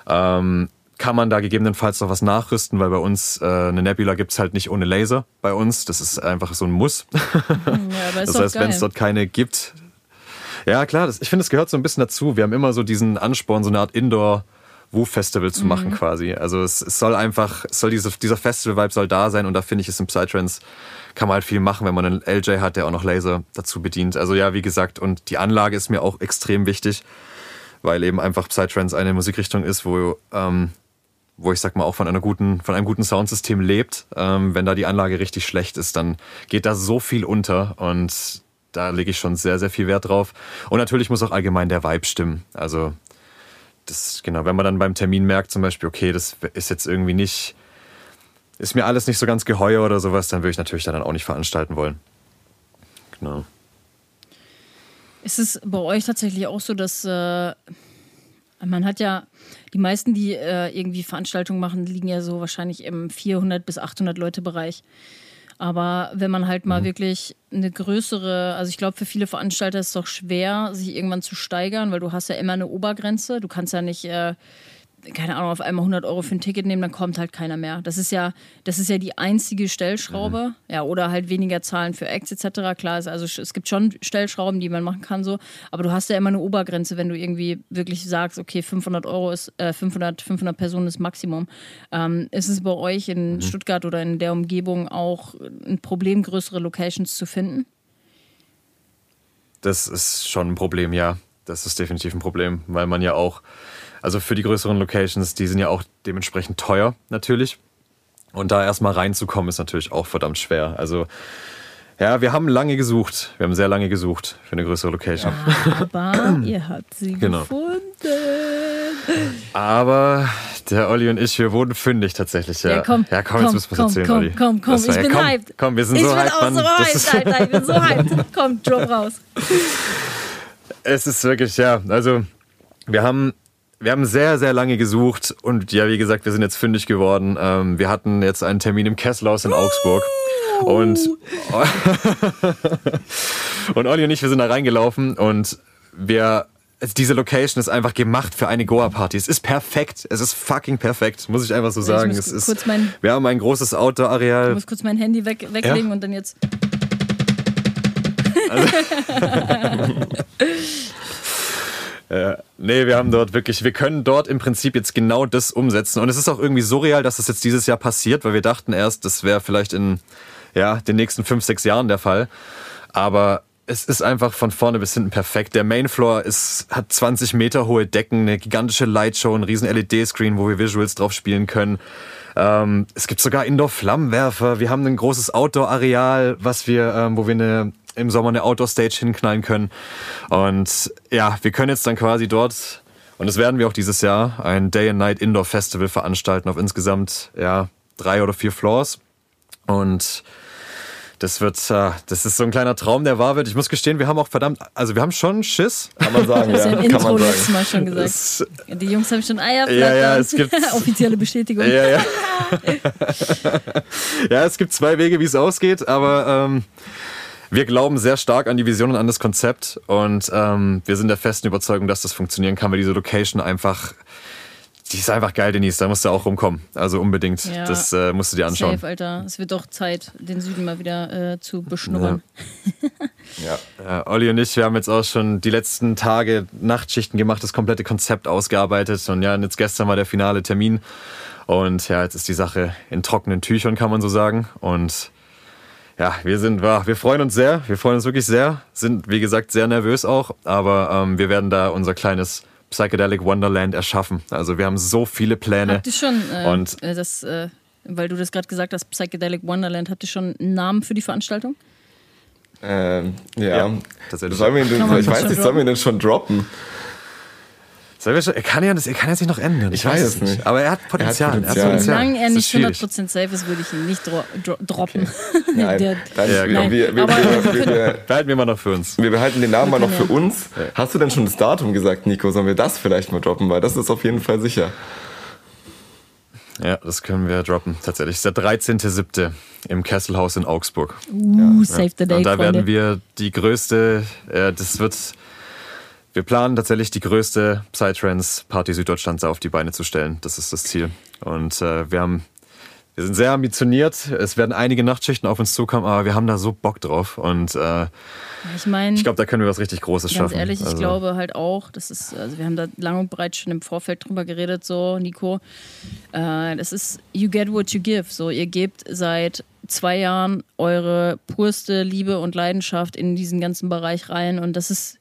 Ähm, kann man da gegebenenfalls noch was nachrüsten, weil bei uns äh, eine Nebula gibt's halt nicht ohne Laser bei uns. Das ist einfach so ein Muss. Ja, das heißt, wenn es dort keine gibt. Ja, klar, das, ich finde, es gehört so ein bisschen dazu. Wir haben immer so diesen Ansporn, so eine Art Indoor- Woo-Festival zu machen mhm. quasi. Also es, es, soll einfach, es soll diese, dieser Festival-Vibe soll da sein und da finde ich es im Psytrance kann man halt viel machen, wenn man einen LJ hat, der auch noch Laser dazu bedient. Also ja, wie gesagt, und die Anlage ist mir auch extrem wichtig, weil eben einfach Psytrance eine Musikrichtung ist, wo ähm, wo ich sag mal auch von einer guten, von einem guten Soundsystem lebt. Ähm, wenn da die Anlage richtig schlecht ist, dann geht da so viel unter und da lege ich schon sehr, sehr viel Wert drauf. Und natürlich muss auch allgemein der Vibe stimmen. Also das, genau, wenn man dann beim Termin merkt zum Beispiel, okay, das ist jetzt irgendwie nicht, ist mir alles nicht so ganz geheuer oder sowas, dann würde ich natürlich dann auch nicht veranstalten wollen. Genau. Ist es bei euch tatsächlich auch so, dass äh, man hat ja, die meisten, die äh, irgendwie Veranstaltungen machen, liegen ja so wahrscheinlich im 400 bis 800 Leute Bereich. Aber wenn man halt mal mhm. wirklich eine größere, also ich glaube, für viele Veranstalter ist es doch schwer, sich irgendwann zu steigern, weil du hast ja immer eine Obergrenze. Du kannst ja nicht äh, keine Ahnung, auf einmal 100 Euro für ein Ticket nehmen, dann kommt halt keiner mehr. Das ist ja, das ist ja die einzige Stellschraube. Mhm. Ja, oder halt weniger Zahlen für Acts etc. Klar, ist, also es gibt schon Stellschrauben, die man machen kann so, aber du hast ja immer eine Obergrenze, wenn du irgendwie wirklich sagst, okay, 500 Euro ist, äh, 500, 500 Personen ist Maximum. Ähm, ist es bei euch in mhm. Stuttgart oder in der Umgebung auch ein Problem, größere Locations zu finden? Das ist schon ein Problem, ja. Das ist definitiv ein Problem, weil man ja auch also für die größeren Locations, die sind ja auch dementsprechend teuer natürlich. Und da erstmal reinzukommen, ist natürlich auch verdammt schwer. Also ja, wir haben lange gesucht. Wir haben sehr lange gesucht für eine größere Location. Aber ihr habt sie genau. gefunden. Aber Der Olli und ich, wir wurden fündig tatsächlich. Ja, Ja, komm, ja, komm, komm, jetzt müssen wir komm, erzählen, komm, Olli. komm, komm, Das war ich ja, bin komm, hyped. Komm, wir sind ich so bin hyped, auch Mann. so Das hyped, Alter. Ich bin so hyped. Komm, drop raus. Es ist wirklich, ja, also wir haben, wir haben sehr, sehr lange gesucht und ja, wie gesagt, wir sind jetzt fündig geworden. Ähm, wir hatten jetzt einen Termin im Kesselhaus in Augsburg und, und Olli und ich, wir sind da reingelaufen und wir, also diese Location ist einfach gemacht für eine Goa-Party. Es ist perfekt. Es ist fucking perfekt, muss ich einfach so sagen. es ist, wir haben ein großes Ich Outdoor-Areal. muss kurz mein Handy weg, weglegen Ja. und dann jetzt. Nee, wir haben dort wirklich, wir können dort im Prinzip jetzt genau das umsetzen. Und es ist auch irgendwie surreal, dass das jetzt dieses Jahr passiert, weil wir dachten erst, das wäre vielleicht in ja, den nächsten fünf, sechs Jahren der Fall. Aber es ist einfach von vorne bis hinten perfekt. Der Mainfloor ist, hat 20 Meter hohe Decken, eine gigantische Lightshow, ein riesen LED-Screen, wo wir Visuals drauf spielen können. Ähm, es gibt sogar Indoor-Flammenwerfer. Wir haben ein großes Outdoor-Areal, was wir, ähm, wo wir eine, im Sommer eine Outdoor-Stage hinknallen können. Und ja, wir können jetzt dann quasi dort, und das werden wir auch dieses Jahr, ein Day-and-Night-Indoor-Festival veranstalten auf insgesamt ja, drei oder vier Floors. Und das wird, äh, das ist so ein kleiner Traum, der wahr wird. Ich muss gestehen, wir haben auch verdammt, also wir haben schon Schiss. Kann man sagen, Das ist ja. im Kann Intro man letztes sagen. Mal schon gesagt. Das, Die Jungs haben schon Eier. Ja, ja, es gibt- Offizielle Bestätigung. ja, ja. ja, es gibt zwei Wege, wie es ausgeht, aber ähm, wir glauben sehr stark an die Vision und an das Konzept und ähm, wir sind der festen Überzeugung, dass das funktionieren kann, weil diese Location einfach, die ist einfach geil, Denise, da musst du auch rumkommen. Also unbedingt, Ja. das äh, musst du dir anschauen. Safe, Alter. Es wird doch Zeit, den Süden mal wieder äh, zu beschnuppern. Ja. Ja, Olli und ich, wir haben jetzt auch schon die letzten Tage Nachtschichten gemacht, das komplette Konzept ausgearbeitet. Und ja, und jetzt gestern war der finale Termin. Und ja, jetzt ist die Sache in trockenen Tüchern, kann man so sagen. Und ja, wir sind, ja, wir freuen uns sehr. Wir freuen uns wirklich sehr. Sind, wie gesagt, sehr nervös auch. Aber ähm, wir werden da unser kleines Psychedelic Wonderland erschaffen. Also wir haben so viele Pläne. Habt ihr schon, äh, Und- äh, das, äh, weil du das gerade gesagt hast, Psychedelic Wonderland, habt ihr schon einen Namen für die Veranstaltung? Ähm, ja. Ja, tatsächlich. Sollen wir ihn denn, ich weiß nicht, sollen wir ihn denn schon droppen? Schon, er, kann ja, das, er kann ja sich noch ändern. Ich, Ich weiß weiß es es nicht. Aber er hat Potenzial. Er hat Potenzial. Potenzial. Solange er Es nicht schwierig. 100% safe ist, würde ich ihn nicht dro dro droppen. Nein, Der- dann, Ja, genau. wir, wir, Aber wir, wir wir, wir, Behalten wir mal noch für uns. wir behalten den Namen mal noch für uns. Hast du denn schon das Datum gesagt, Nico? Sollen wir das vielleicht mal droppen? Weil das ist auf jeden Fall sicher. Ja, das können wir droppen. Tatsächlich. Das ist der 13.07. im Kesselhaus in Augsburg. Uh, save the day, Und da Freunde. werden wir die größte, äh, das wird, wir planen tatsächlich die größte Psytrance-Party Süddeutschlands auf die Beine zu stellen. Das ist das Ziel. Und äh, wir haben, wir sind sehr ambitioniert. Es werden einige Nachtschichten auf uns zukommen, aber wir haben da so Bock drauf. Und äh, ich meine, ich glaube, da können wir was richtig Großes Ganz schaffen. ehrlich, ich Also, glaube halt auch, das ist, also wir haben da lang und breit schon im Vorfeld drüber geredet, so, Nico. Äh, das ist, you get what you give. So, ihr gebt seit zwei Jahren eure purste Liebe und Leidenschaft in diesen ganzen Bereich rein und das ist,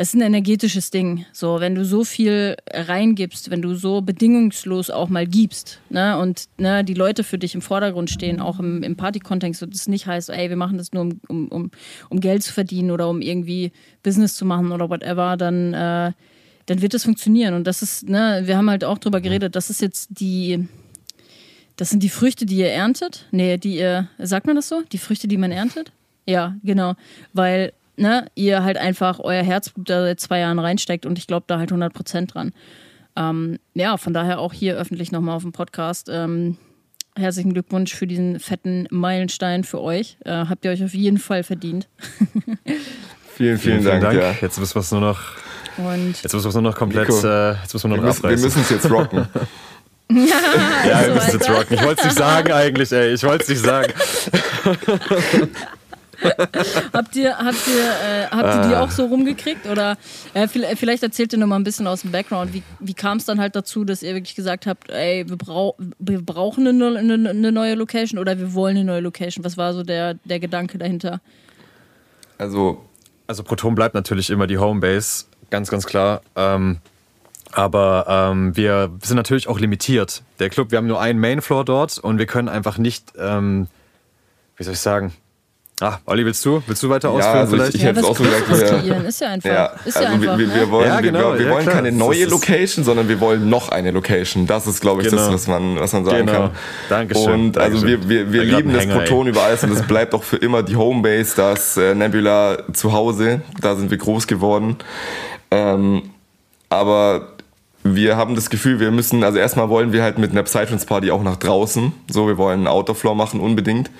es ist ein energetisches Ding. So, wenn du so viel reingibst, wenn du so bedingungslos auch mal gibst, ne, und ne, die Leute für dich im Vordergrund stehen, auch im, im Party-Kontext, und das nicht heißt, ey, wir machen das nur, um, um, um, um Geld zu verdienen oder um irgendwie Business zu machen oder whatever, dann, äh, dann wird das funktionieren. Und das ist, ne, wir haben halt auch drüber geredet, das ist jetzt die, das sind die Früchte, die ihr erntet. Nee, die ihr, sagt man das so? Die Früchte, die man erntet? Ja, genau. Weil, ne, ihr halt einfach euer Herzblut da seit zwei Jahren reinsteckt und ich glaube da halt 100 Prozent dran. Ähm, ja, von daher auch hier öffentlich nochmal auf dem Podcast. Ähm, herzlichen Glückwunsch für diesen fetten Meilenstein für euch. Äh, habt ihr euch auf jeden Fall verdient. Vielen, vielen, Dank. Ja. Jetzt müssen wir es nur noch, Und jetzt müssen wir es nur noch komplett, Nico, äh, jetzt müssen wir Wir nur noch wir müssen es jetzt rocken. ja, wir so, müssen jetzt Alter. rocken. Ich wollte es nicht sagen eigentlich, ey. Ich wollte es nicht sagen. Habt ihr, habt ihr, äh, habt ihr die auch so rumgekriegt? Oder äh, vielleicht, vielleicht erzählt ihr noch mal ein bisschen aus dem Background. Wie, wie kam es dann halt dazu, dass ihr wirklich gesagt habt, ey, wir, brau wir brauchen eine, eine, eine neue Location oder wir wollen eine neue Location? Was war so der, der Gedanke dahinter? Also, Also Proton bleibt natürlich immer die Homebase, ganz, ganz klar. Ähm, aber ähm, wir sind natürlich auch limitiert. Der Club, wir haben nur einen Mainfloor dort und wir können einfach nicht, ähm, wie soll ich sagen, Ah, Olli, willst du? Willst du weiter ausführen also vielleicht? Ich, ich hätte es auch so gesagt. Wir, ist ja einfach. Ja, ist ja also einfach. wir, wir, ne? wollen, Ja, genau, wir, wir ja, wollen klar. keine neue Location, sondern wir wollen noch eine Location. Das ist, glaube ich, Genau. das, was man, was man sagen Genau. kann. Dankeschön, Und also Dankeschön. wir, wir, wir War grad lieben das Hänger, Proton ey. über alles und es bleibt auch für immer die Homebase, das äh, Nebula zu Hause. Da sind wir groß geworden. Ähm, aber wir haben das Gefühl, wir müssen, also erstmal wollen wir halt mit einer Psytrance Party auch nach draußen. So, wir wollen einen Outdoor-Floor machen, unbedingt.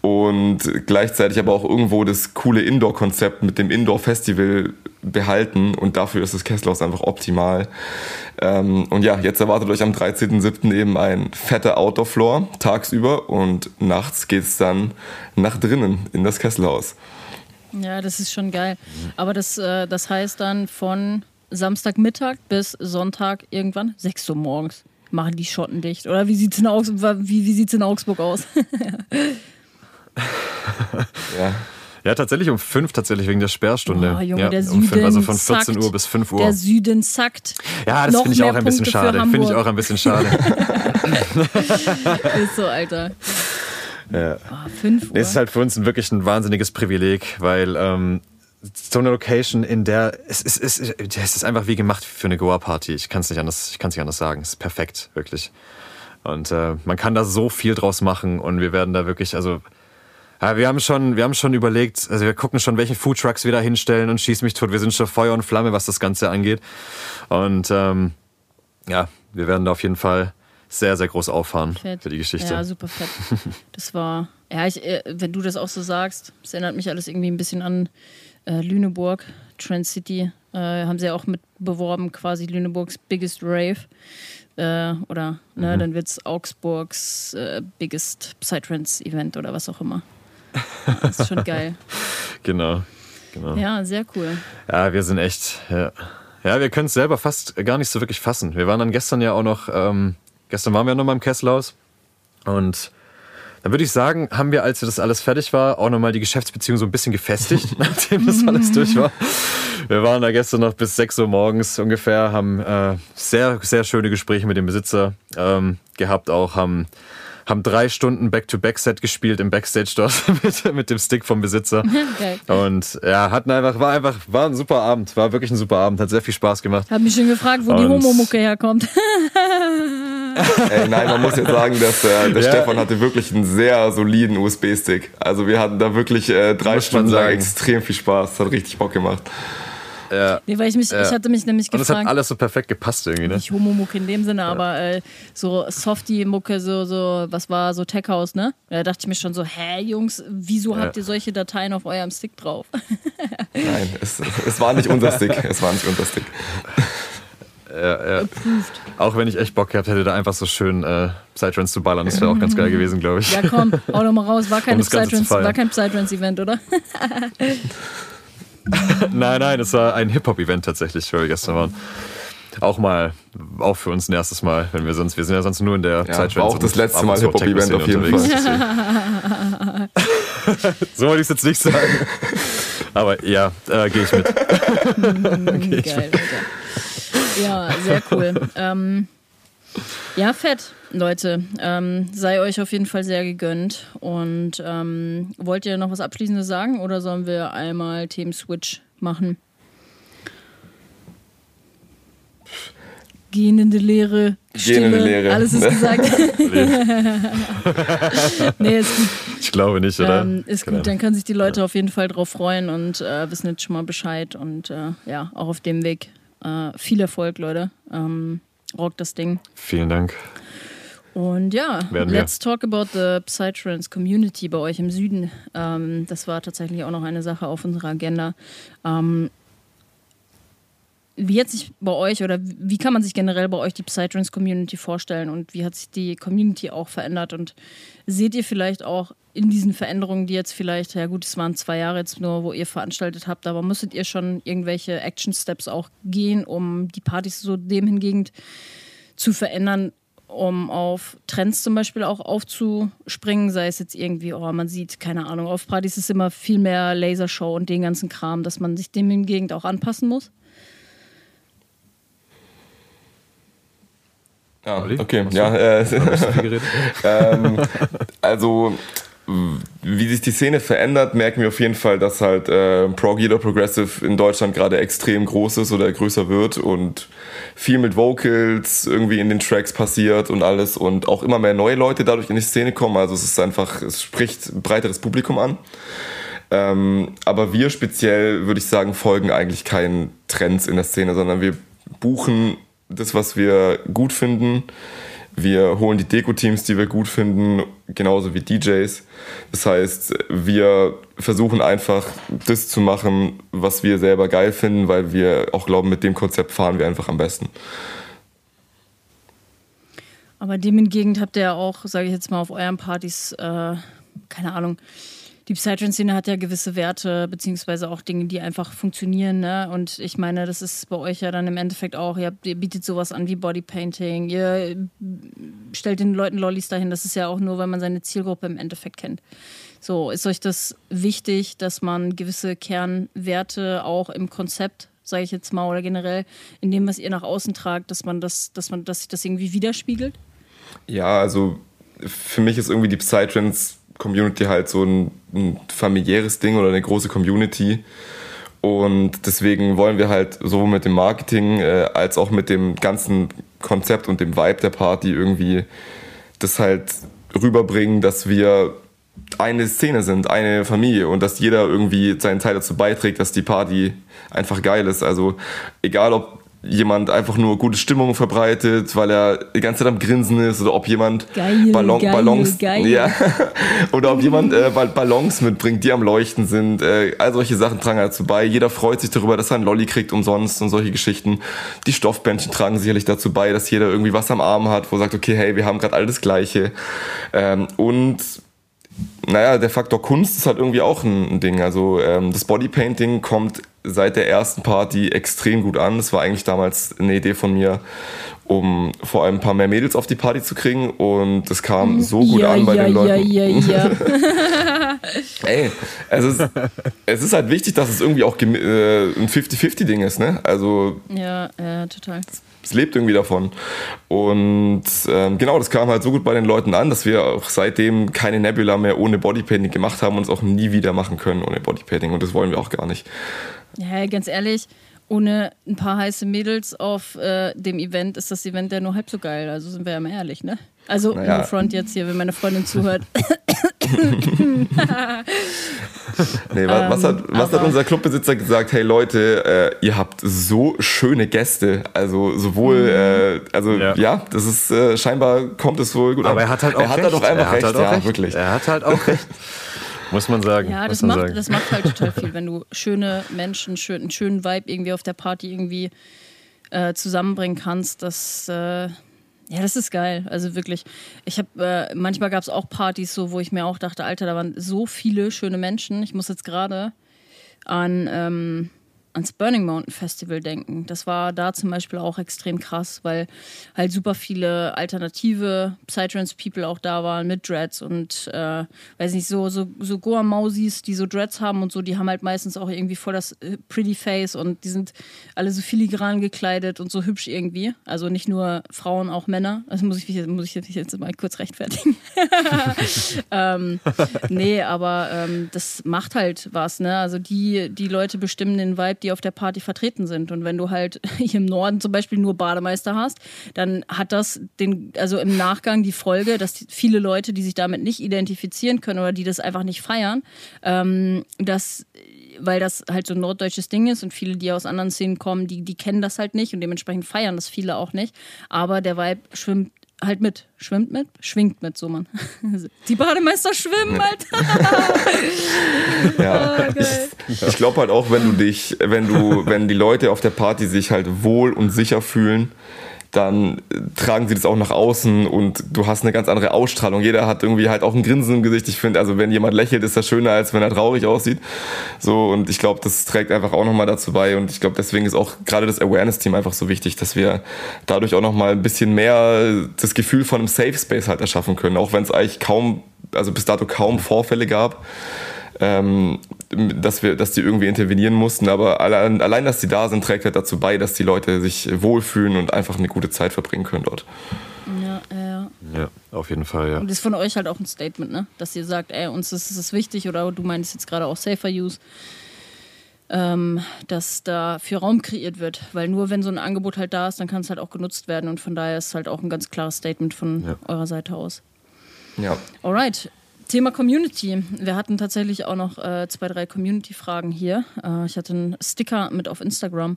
Und gleichzeitig aber auch irgendwo das coole Indoor-Konzept mit dem Indoor-Festival behalten. Und dafür ist das Kesselhaus einfach optimal. Ähm, und ja, jetzt erwartet euch am 13.07. eben ein fetter Outdoor-Floor tagsüber und nachts geht's dann nach drinnen in das Kesselhaus. Ja, das ist schon geil. Aber das, äh, das heißt dann von Samstagmittag bis Sonntag irgendwann 6 Uhr morgens machen die Schotten dicht. Oder wie sieht's in, Augs wie, wie in Augsburg aus? Ja. Ja, tatsächlich um fünf, tatsächlich wegen der Sperrstunde. Oh, Junge, ja, der um Süden fünf, also von 14 zackt. Uhr bis 5 Uhr. Der Süden zackt. ja, das finde ich auch ein bisschen schade. Finde ich auch ein bisschen schade. Ist so, Alter. ja. Oh, 5 Uhr. Es ist halt für uns ein, wirklich ein wahnsinniges Privileg, weil ähm, so eine Location, in der es, es, es, es ist einfach wie gemacht für eine Goa-Party. Ich kann es nicht anders, ich kann es nicht anders sagen. Es ist perfekt, wirklich. Und äh, man kann da so viel draus machen und wir werden da wirklich, also ja, wir haben schon, wir haben schon überlegt, also wir gucken schon, welche Foodtrucks wir da hinstellen und schieß mich tot. Wir sind schon Feuer und Flamme, was das Ganze angeht. Und ähm, ja, wir werden da auf jeden Fall sehr, sehr groß auffahren Fett. für die Geschichte. Ja, super fett. Das war, ja, ich, äh, wenn du das auch so sagst, es erinnert mich alles irgendwie ein bisschen an äh, Lüneburg, Trend City. Äh, haben sie ja auch mit beworben, quasi Lüneburgs Biggest Rave. Äh, oder, ne, Mhm. dann wird es Augsburgs äh, Biggest Psytrance Event oder was auch immer. Das ist schon geil. Genau. genau. Ja, sehr cool. Ja, wir sind echt. Ja, ja wir können es selber fast gar nicht so wirklich fassen. Wir waren dann gestern ja auch noch. Ähm, gestern waren wir noch mal im Kesselhaus. Und dann würde ich sagen, haben wir, als das alles fertig war, auch nochmal die Geschäftsbeziehung so ein bisschen gefestigt, nachdem das alles durch war. Wir waren da gestern noch bis 6 Uhr morgens ungefähr, haben äh, sehr, sehr schöne Gespräche mit dem Besitzer ähm, gehabt, auch haben, haben drei Stunden Back-to-Back-Set gespielt im Backstage dort mit, mit dem Stick vom Besitzer. Geil. Und ja, hatten einfach, war einfach, war ein super Abend, war wirklich ein super Abend, hat sehr viel Spaß gemacht. Hab mich schon gefragt, wo die Und- Homomucke herkommt. Ey, nein, man muss jetzt sagen, dass äh, der Ja. Stefan hatte wirklich einen sehr soliden USB-Stick. Also wir hatten da wirklich äh, drei Stunden lang sagen. extrem viel Spaß. Hat richtig Bock gemacht. Ja. Nee, weil ich mich, ich hatte mich nämlich Und es hat gefragt. alles so perfekt gepasst irgendwie, ne? Nicht Homo-Mucke in dem Sinne, aber äh, so Softie-Mucke, so, so, was war so Tech House, ne? Da dachte ich mir schon so, hä, Jungs, wieso habt ihr solche Dateien auf eurem Stick drauf? Nein, es, es war nicht unser Stick. Es war nicht unser Stick. Ja, ja. Auch wenn ich echt Bock gehabt hätte, da einfach so schön äh, Psytrance zu ballern, das wäre auch ganz geil gewesen, glaube ich. Ja, komm, hau doch mal raus. War kein Um Psytrance-Event, oder? Nein, nein, es war ein Hip-Hop-Event tatsächlich, wo wir gestern waren. Auch mal, auch für uns ein erstes Mal, wenn wir sonst, wir sind ja sonst nur in der Psytrance. war auch und das letzte Mal Hip-Hop-Event auf jeden Techno-Szene so wollte ich es jetzt nicht sagen. Aber ja, äh, gehe ich mit. Geil, Alter. Ja, sehr cool. ähm, ja, fett, Leute. Ähm, sei euch auf jeden Fall sehr gegönnt. Und ähm, wollt ihr noch was Abschließendes sagen oder sollen wir einmal Themen Switch machen? Gähnende Leere, Stille, Gähnende Leere. alles ist gesagt. nee, ist gut. Ich glaube nicht, oder? Ähm, ist gut, dann können sich die Leute auf jeden Fall drauf freuen und äh, wissen jetzt schon mal Bescheid. Und äh, ja, auch auf dem Weg äh, viel Erfolg, Leute. Ähm, rockt das Ding. Vielen Dank. Und ja, Werden wir. let's talk about the Psytrance Community bei euch im Süden. Ähm, das war tatsächlich auch noch eine Sache auf unserer Agenda. Ähm, wie hat sich bei euch oder wie kann man sich generell bei euch die Psytrance Community vorstellen und wie hat sich die Community auch verändert und seht ihr vielleicht auch in diesen Veränderungen, die jetzt vielleicht, ja gut, es waren zwei Jahre jetzt nur, wo ihr veranstaltet habt, aber musstet ihr schon irgendwelche Action Steps auch gehen, um die Partys so dem hingegen zu verändern, um auf Trends zum Beispiel auch aufzuspringen, sei es jetzt irgendwie, oh, man sieht, keine Ahnung, auf Partys ist immer viel mehr Lasershow und den ganzen Kram, dass man sich dem hingegen auch anpassen muss. Ja, Olli? okay. Ja, äh, ähm, also wie sich die Szene verändert, merken wir auf jeden Fall, dass halt äh, Prog oder Progressive in Deutschland gerade extrem groß ist oder größer wird und viel mit Vocals irgendwie in den Tracks passiert und alles und auch immer mehr neue Leute dadurch in die Szene kommen. Also es ist einfach, es spricht ein breiteres Publikum an. Ähm, aber wir speziell, würde ich sagen, folgen eigentlich keinen Trends in der Szene, sondern wir buchen das, was wir gut finden wir holen die Deko-Teams, die wir gut finden, genauso wie DJs. Das heißt, wir versuchen einfach das zu machen, was wir selber geil finden, weil wir auch glauben, mit dem Konzept fahren wir einfach am besten. Aber dem hingegen habt ihr ja auch, sage ich jetzt mal, auf euren Partys, äh, keine Ahnung, die Psytrance-Szene hat ja gewisse Werte, beziehungsweise auch Dinge, die einfach funktionieren. Ne? Und ich meine, das ist bei euch ja dann im Endeffekt auch, ihr, ihr bietet sowas an wie Bodypainting, ihr stellt den Leuten Lollis dahin. Das ist ja auch nur, weil man seine Zielgruppe im Endeffekt kennt. So, ist euch das wichtig, dass man gewisse Kernwerte auch im Konzept sage ich jetzt mal, oder generell in dem, was ihr nach außen tragt, dass man das, dass man, dass sich das irgendwie widerspiegelt? Ja, also für mich ist irgendwie die Psytrance Community halt so ein, ein familiäres Ding oder eine große Community. Und deswegen wollen wir halt sowohl mit dem Marketing äh, als auch mit dem ganzen Konzept und dem Vibe der Party irgendwie das halt rüberbringen, dass wir eine Szene sind, eine Familie und dass jeder irgendwie seinen Teil dazu beiträgt, dass die Party einfach geil ist. Also egal ob jemand einfach nur gute Stimmung verbreitet, weil er die ganze Zeit am Grinsen ist oder ob jemand geil, Ballon, geil, Ballons geil. Ja, oder ob jemand äh, Ballons mitbringt, die am Leuchten sind. Äh, all solche Sachen tragen dazu bei. Jeder freut sich darüber, dass er einen Lolli kriegt umsonst und solche Geschichten. Die Stoffbändchen tragen sicherlich dazu bei, dass jeder irgendwie was am Arm hat, wo er sagt, okay, hey, wir haben gerade all das Gleiche. Ähm, und naja, der Faktor Kunst ist halt irgendwie auch ein Ding. Also ähm, das Bodypainting kommt seit der ersten Party extrem gut an. Das war eigentlich damals eine Idee von mir, um vor allem ein paar mehr Mädels auf die Party zu kriegen. Und das kam so gut ja, an bei ja, den Leuten. Ja, ja, ja. Ey, es ist, es ist halt wichtig, dass es irgendwie auch äh, ein 50-50-Ding ist, ne? Also. Ja, ja, total es lebt irgendwie davon. Und ähm, genau, das kam halt so gut bei den Leuten an, dass wir auch seitdem keine Nebula mehr ohne Bodypainting gemacht haben und es auch nie wieder machen können ohne Bodypainting. Und das wollen wir auch gar nicht. Ja, ganz ehrlich, ohne ein paar heiße Mädels auf äh, dem Event ist das Event ja nur halb so geil. Also sind wir ja mal ehrlich, ne? Also naja. no front jetzt hier, wenn meine Freundin zuhört. nee, was, was, hat, was hat unser Clubbesitzer gesagt? Hey Leute, äh, ihr habt so schöne Gäste. Also sowohl, mhm. äh, also ja. ja. das ist äh, scheinbar kommt es wohl gut Aber an. er hat halt auch er recht. Hat halt auch einfach er recht, halt auch ja, recht. wirklich. Er hat halt auch recht. Muss man sagen. Ja, das macht, sagen. das macht halt total viel, wenn du schöne Menschen, schön, einen schönen Vibe irgendwie auf der Party irgendwie äh, zusammenbringen kannst. Das, äh, ja, das ist geil. Also wirklich. Ich habe äh, manchmal gab es auch Partys, so wo ich mir auch dachte, Alter, da waren so viele schöne Menschen. Ich muss jetzt gerade an ähm, ans Burning Mountain Festival denken. Das war da zum Beispiel auch extrem krass, weil halt super viele alternative Psytrance-People auch da waren mit Dreads und äh, weiß nicht, so, so, so Goa-Mausis, die so Dreads haben und so, die haben halt meistens auch irgendwie voll das äh, Pretty Face und die sind alle so filigran gekleidet und so hübsch irgendwie. Also nicht nur Frauen, auch Männer. Das muss ich, muss ich jetzt mal kurz rechtfertigen. ähm, nee, aber ähm, das macht halt was, ne? Also die, die Leute bestimmen den Vibe, die auf der Party vertreten sind. Und wenn du halt hier im Norden zum Beispiel nur Bademeister hast, dann hat das den, also im Nachgang die Folge, dass viele Leute, die sich damit nicht identifizieren können oder die das einfach nicht feiern, ähm, dass weil das halt so ein norddeutsches Ding ist und viele, die aus anderen Szenen kommen, die, die kennen das halt nicht und dementsprechend feiern das viele auch nicht. Aber der Vibe schwimmt halt mit. Schwimmt mit? Schwingt mit, so man. Die Bademeister schwimmen, Alter. ja. Oh, ich, ich glaube halt auch, wenn du dich, wenn du, wenn die Leute auf der Party sich halt wohl und sicher fühlen, dann tragen sie das auch nach außen und du hast eine ganz andere Ausstrahlung. Jeder hat irgendwie halt auch ein Grinsen im Gesicht. Ich finde, also wenn jemand lächelt, ist das schöner, als wenn er traurig aussieht. So, und ich glaube, das trägt einfach auch nochmal dazu bei. Und ich glaube, deswegen ist auch gerade das Awareness-Team einfach so wichtig, dass wir dadurch auch nochmal ein bisschen mehr das Gefühl von einem Safe Space halt erschaffen können. Auch wenn es eigentlich kaum, also bis dato kaum Vorfälle gab ähm, dass wir, dass die irgendwie intervenieren mussten. Aber allein, allein, dass die da sind, trägt halt dazu bei, dass die Leute sich wohlfühlen und einfach eine gute Zeit verbringen können dort. Ja, ja. ja Auf jeden Fall, ja. Und das ist von euch halt auch ein Statement, ne? Dass ihr sagt, ey, uns ist es wichtig oder du meinst jetzt gerade auch Safer Use, ähm, dass da für Raum kreiert wird. Weil nur wenn so ein Angebot halt da ist, dann kann es halt auch genutzt werden und von daher ist es halt auch ein ganz klares Statement von ja. eurer Seite aus. Ja. Alright. Thema Community. Wir hatten tatsächlich auch noch äh, zwei, drei Community-Fragen hier. Äh, ich hatte einen Sticker mit auf Instagram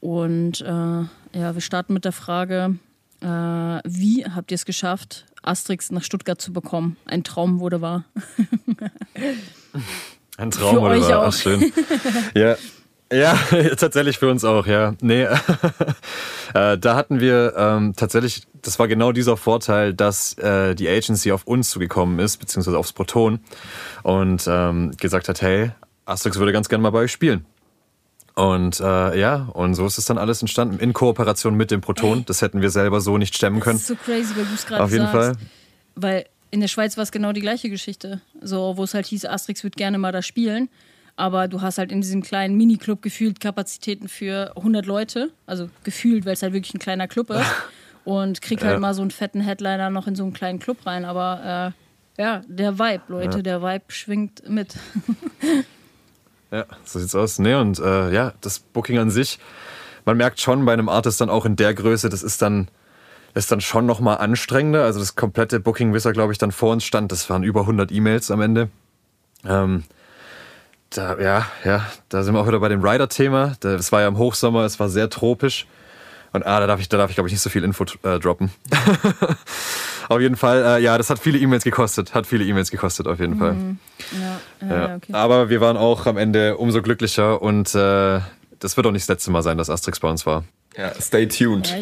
und äh, ja, wir starten mit der Frage, äh, wie habt ihr es geschafft, Asterix nach Stuttgart zu bekommen? Ein Traum wurde wahr. Ein Traum für wurde wahr. Ach, schön. ja. Ja, tatsächlich für uns auch, ja. Nee, äh, da hatten wir ähm, tatsächlich, das war genau dieser Vorteil, dass äh, die Agency auf uns zugekommen ist, beziehungsweise aufs Proton und ähm, gesagt hat, hey, Asterix würde ganz gerne mal bei euch spielen. Und äh, ja, und so ist es dann alles entstanden in Kooperation mit dem Proton. Das hätten wir selber so nicht stemmen können. Das ist so crazy, weil du es gerade Auf jeden sagst. Fall. Weil in der Schweiz war es genau die gleiche Geschichte. So, wo es halt hieß, Asterix wird gerne mal da spielen. Aber du hast halt in diesem kleinen Miniclub gefühlt Kapazitäten für 100 Leute. Also gefühlt, weil es halt wirklich ein kleiner Club ist. Und krieg halt ja. mal so einen fetten Headliner noch in so einen kleinen Club rein. Aber äh, ja, der Vibe, Leute, ja. der Vibe schwingt mit. Ja, so sieht's aus. Nee, und äh, ja, das Booking an sich, man merkt schon bei einem Artist dann auch in der Größe, das ist dann, ist dann schon nochmal anstrengender. Also das komplette Booking, bis er, glaube ich, dann vor uns stand, das waren über 100 E-Mails am Ende. Ähm, da, ja, ja, da sind wir auch wieder bei dem Rider-Thema. Das war ja im Hochsommer, es war sehr tropisch. Und ah, da darf ich, da darf ich, glaube ich, nicht so viel Info äh, droppen. auf jeden Fall, äh, ja, das hat viele E-Mails gekostet. Hat viele E-Mails gekostet, auf jeden Fall. Mhm. Ja, ja, ja. Okay. Aber wir waren auch am Ende umso glücklicher und äh, das wird auch nicht das letzte Mal sein, dass Asterix bei uns war. Ja, stay tuned.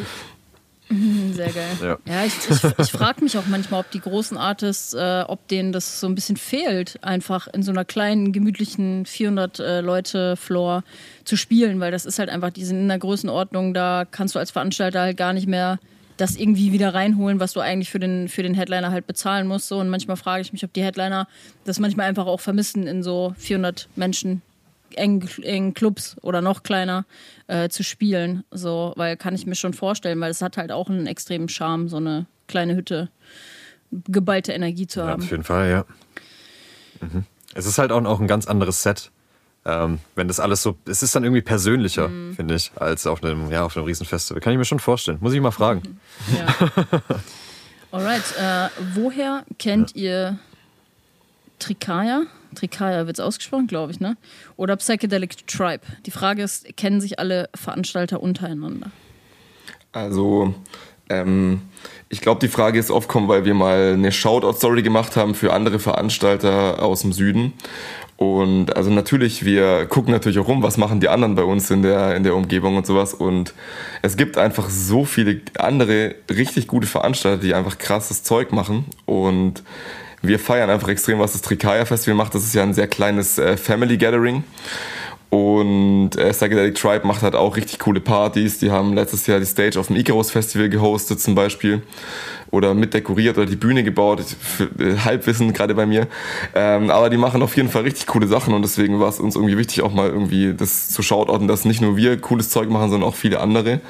Ja, Sehr geil. Ja, ja ich, ich, ich frage mich auch manchmal, ob die großen Artists, äh, ob denen das so ein bisschen fehlt, einfach in so einer kleinen, gemütlichen 400-Leute-Floor äh, zu spielen, weil das ist halt einfach, die sind in der Größenordnung, da kannst du als Veranstalter halt gar nicht mehr das irgendwie wieder reinholen, was du eigentlich für den, für den Headliner halt bezahlen musst. So. Und manchmal frage ich mich, ob die Headliner das manchmal einfach auch vermissen in so 400 Menschen engen, Clubs oder noch kleiner äh, zu spielen. So, weil kann ich mir schon vorstellen, weil es hat halt auch einen extremen Charme, so eine kleine Hütte, geballte Energie zu haben. Ja, auf jeden Fall, ja. Mhm. Es ist halt auch, auch ein ganz anderes Set. Ähm, wenn das alles so, es ist dann irgendwie persönlicher, mhm. finde ich, als auf einem, ja, auf einem Riesenfestival. Kann ich mir schon vorstellen. Muss ich mal fragen. Mhm. Ja. Alright, äh, woher kennt ja. ihr Trikaya? Trikaya wird es ausgesprochen, glaube ich, ne? Oder Psychedelic Tribe. Die Frage ist, kennen sich alle Veranstalter untereinander? Also, ähm, ich glaube, die Frage ist aufgekommen, weil wir mal eine Shoutout-Story gemacht haben für andere Veranstalter aus dem Süden. Und also natürlich, wir gucken natürlich auch rum, was machen die anderen bei uns in der, in der Umgebung und sowas. Und es gibt einfach so viele andere richtig gute Veranstalter, die einfach krasses Zeug machen. Und wir feiern einfach extrem, was das Trikaya Festival macht. Das ist ja ein sehr kleines äh, Family Gathering. Und äh, Psychedelic Tribe macht halt auch richtig coole Partys. Die haben letztes Jahr die Stage auf dem Icarus Festival gehostet zum Beispiel. Oder mit dekoriert oder die Bühne gebaut. Für, äh, Halbwissen gerade bei mir. Ähm, aber die machen auf jeden Fall richtig coole Sachen und deswegen war es uns irgendwie wichtig, auch mal irgendwie das zu shoutouten, dass nicht nur wir cooles Zeug machen, sondern auch viele andere.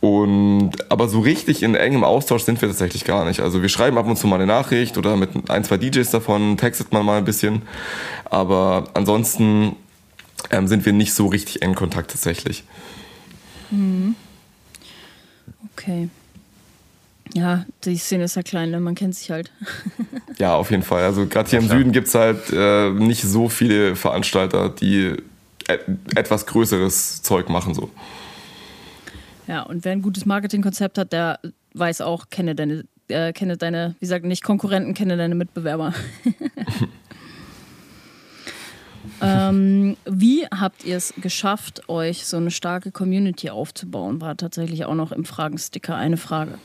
Und aber so richtig in engem Austausch sind wir tatsächlich gar nicht. Also wir schreiben ab und zu mal eine Nachricht oder mit ein, zwei DJs davon textet man mal ein bisschen. Aber ansonsten ähm, sind wir nicht so richtig in Kontakt tatsächlich. Mhm. Okay. Ja, die Szene ist ja klein, ne? man kennt sich halt. ja, auf jeden Fall. Also gerade hier im Süden gibt es halt äh, nicht so viele Veranstalter, die et etwas größeres Zeug machen so. Ja, und wer ein gutes Marketingkonzept hat, der weiß auch, kenne deine, äh, kenne deine, wie gesagt, nicht Konkurrenten, kenne deine Mitbewerber. ähm, wie habt ihr es geschafft, euch so eine starke Community aufzubauen? War tatsächlich auch noch im Fragensticker eine Frage.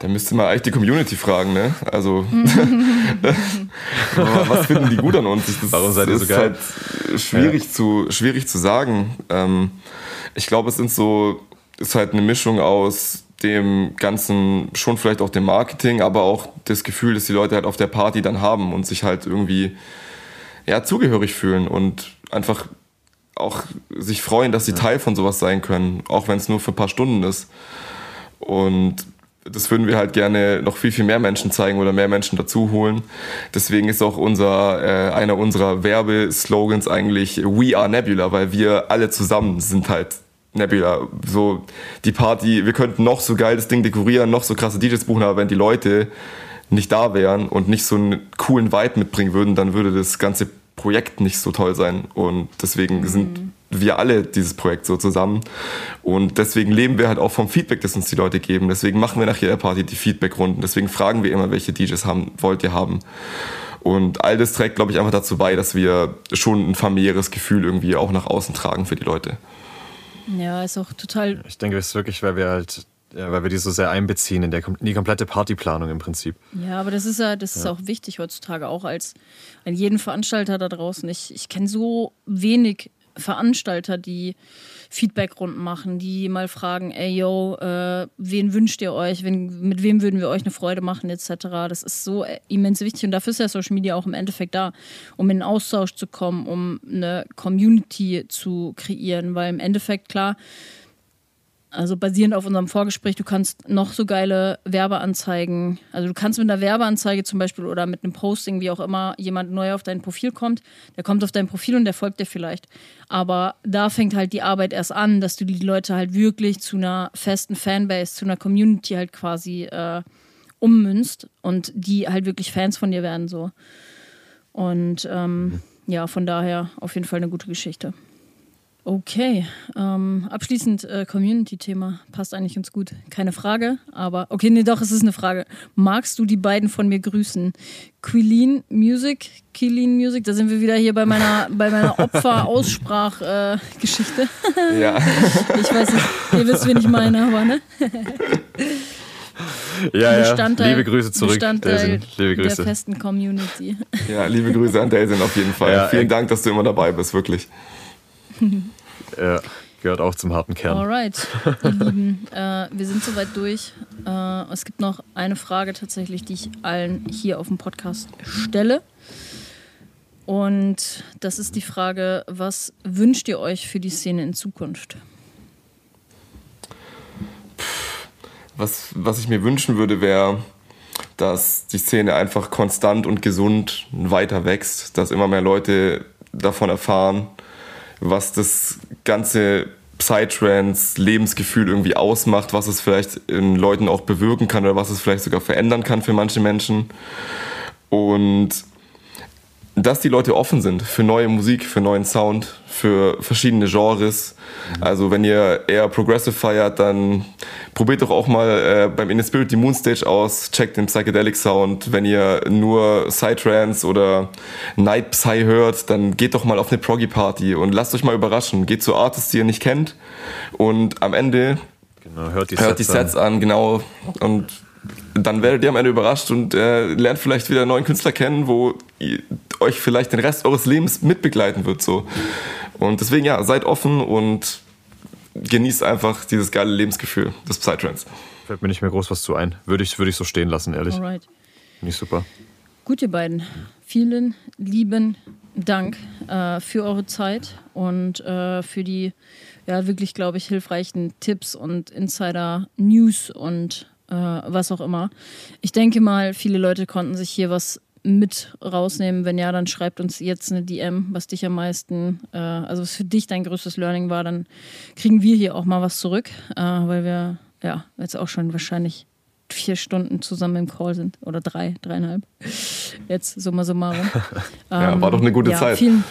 Da müsste man eigentlich die Community fragen, ne? Also, was finden die gut an uns? Das, Warum seid ihr so geil? Ist halt schwierig, ja. zu, schwierig zu sagen. Ähm, ich glaube, es sind so, ist halt eine Mischung aus dem Ganzen, schon vielleicht auch dem Marketing, aber auch das Gefühl, dass die Leute halt auf der Party dann haben und sich halt irgendwie, ja, zugehörig fühlen und einfach auch sich freuen, dass sie. Teil von sowas sein können, auch wenn es nur für ein paar Stunden ist. Und das würden wir halt gerne noch viel, viel mehr Menschen zeigen oder mehr Menschen dazu holen. Deswegen ist auch unser, äh, einer unserer Werbeslogans eigentlich We are Nebula, weil wir alle zusammen sind halt Nebula. So die Party, wir könnten noch so geil das Ding dekorieren, noch so krasse DJs buchen, aber wenn die Leute nicht da wären und nicht so einen coolen Vibe mitbringen würden, dann würde das ganze Projekt nicht so toll sein. Und deswegen mhm. sind wir alle dieses Projekt so zusammen. Und deswegen leben wir halt auch vom Feedback, das uns die Leute geben. Deswegen machen wir nach jeder Party die Feedback-Runden. Deswegen fragen wir immer, welche DJs haben, wollt ihr haben. Und all das trägt, glaube ich, einfach dazu bei, dass wir schon ein familiäres Gefühl irgendwie auch nach außen tragen für die Leute. Ja, ist auch total. Ich denke, es ist wirklich, weil wir halt ja, weil wir die so sehr einbeziehen in, der, in die komplette Partyplanung im Prinzip. Ja, aber das ist ja, das ist ja. auch wichtig heutzutage, auch als an jeden Veranstalter da draußen. Ich, ich kenne so wenig Veranstalter, die Feedbackrunden machen, die mal fragen, ey yo, äh, wen wünscht ihr euch, wen, mit wem würden wir euch eine Freude machen, etc. Das ist so immens wichtig und dafür ist ja Social Media auch im Endeffekt da, um in den Austausch zu kommen, um eine Community zu kreieren, weil im Endeffekt klar, also basierend auf unserem Vorgespräch, du kannst noch so geile Werbeanzeigen, also du kannst mit einer Werbeanzeige zum Beispiel oder mit einem Posting, wie auch immer, jemand neu auf dein Profil kommt, der kommt auf dein Profil und der folgt dir vielleicht. Aber da fängt halt die Arbeit erst an, dass du die Leute halt wirklich zu einer festen Fanbase, zu einer Community halt quasi äh, ummünzt und die halt wirklich Fans von dir werden so. Und ähm, mhm. ja, von daher auf jeden Fall eine gute Geschichte. Okay, ähm, abschließend äh, Community-Thema passt eigentlich ganz gut. Keine Frage, aber okay, nee, doch, es ist eine Frage. Magst du die beiden von mir grüßen? Quilin Music, Quilin Music, da sind wir wieder hier bei meiner, bei meiner Opfer-Aussprach-Geschichte. Äh, ja. ich weiß nicht, ihr wisst, wen ich meine, aber ne? Ja, ja. Liebe Grüße zurück. Bestandteil liebe Grüße. der festen Community. Ja, liebe Grüße an Daisy auf jeden Fall. Ja, Vielen Dank, dass du immer dabei bist, wirklich. ja, gehört auch zum harten Kern. Alright, ihr Lieben, äh, wir sind soweit durch. Äh, es gibt noch eine Frage tatsächlich, die ich allen hier auf dem Podcast stelle. Und das ist die Frage, was wünscht ihr euch für die Szene in Zukunft? Was, was ich mir wünschen würde, wäre, dass die Szene einfach konstant und gesund weiter wächst, dass immer mehr Leute davon erfahren was das ganze Psytrance Lebensgefühl irgendwie ausmacht, was es vielleicht in Leuten auch bewirken kann oder was es vielleicht sogar verändern kann für manche Menschen. Und dass die Leute offen sind für neue Musik, für neuen Sound, für verschiedene Genres. Mhm. Also wenn ihr eher Progressive feiert, dann probiert doch auch mal äh, beim In the Spirit die Moonstage aus, checkt den Psychedelic Sound. Wenn ihr nur Psytrance oder Night Psy hört, dann geht doch mal auf eine Proggy Party und lasst euch mal überraschen. Geht zu Artists, die ihr nicht kennt und am Ende genau, hört die, hört Sets, die Sets an. an. genau und dann werdet ihr am Ende überrascht und äh, lernt vielleicht wieder einen neuen Künstler kennen, wo ihr, euch vielleicht den Rest eures Lebens mitbegleiten wird. So. Und deswegen ja, seid offen und genießt einfach dieses geile Lebensgefühl des Psytrance. Fällt mir nicht mehr groß was zu ein. Würde ich, würde ich so stehen lassen, ehrlich. Alright. Nicht super. Gut, ihr beiden. Vielen lieben Dank äh, für eure Zeit und äh, für die ja wirklich, glaube ich, hilfreichen Tipps und Insider-News und äh, was auch immer. Ich denke mal, viele Leute konnten sich hier was mit rausnehmen. Wenn ja, dann schreibt uns jetzt eine DM, was dich am meisten, äh, also was für dich dein größtes Learning war, dann kriegen wir hier auch mal was zurück, äh, weil wir ja jetzt auch schon wahrscheinlich vier Stunden zusammen im Call sind oder drei, dreieinhalb. Jetzt summa summarum. ja, war doch eine gute ja, Zeit. Vielen,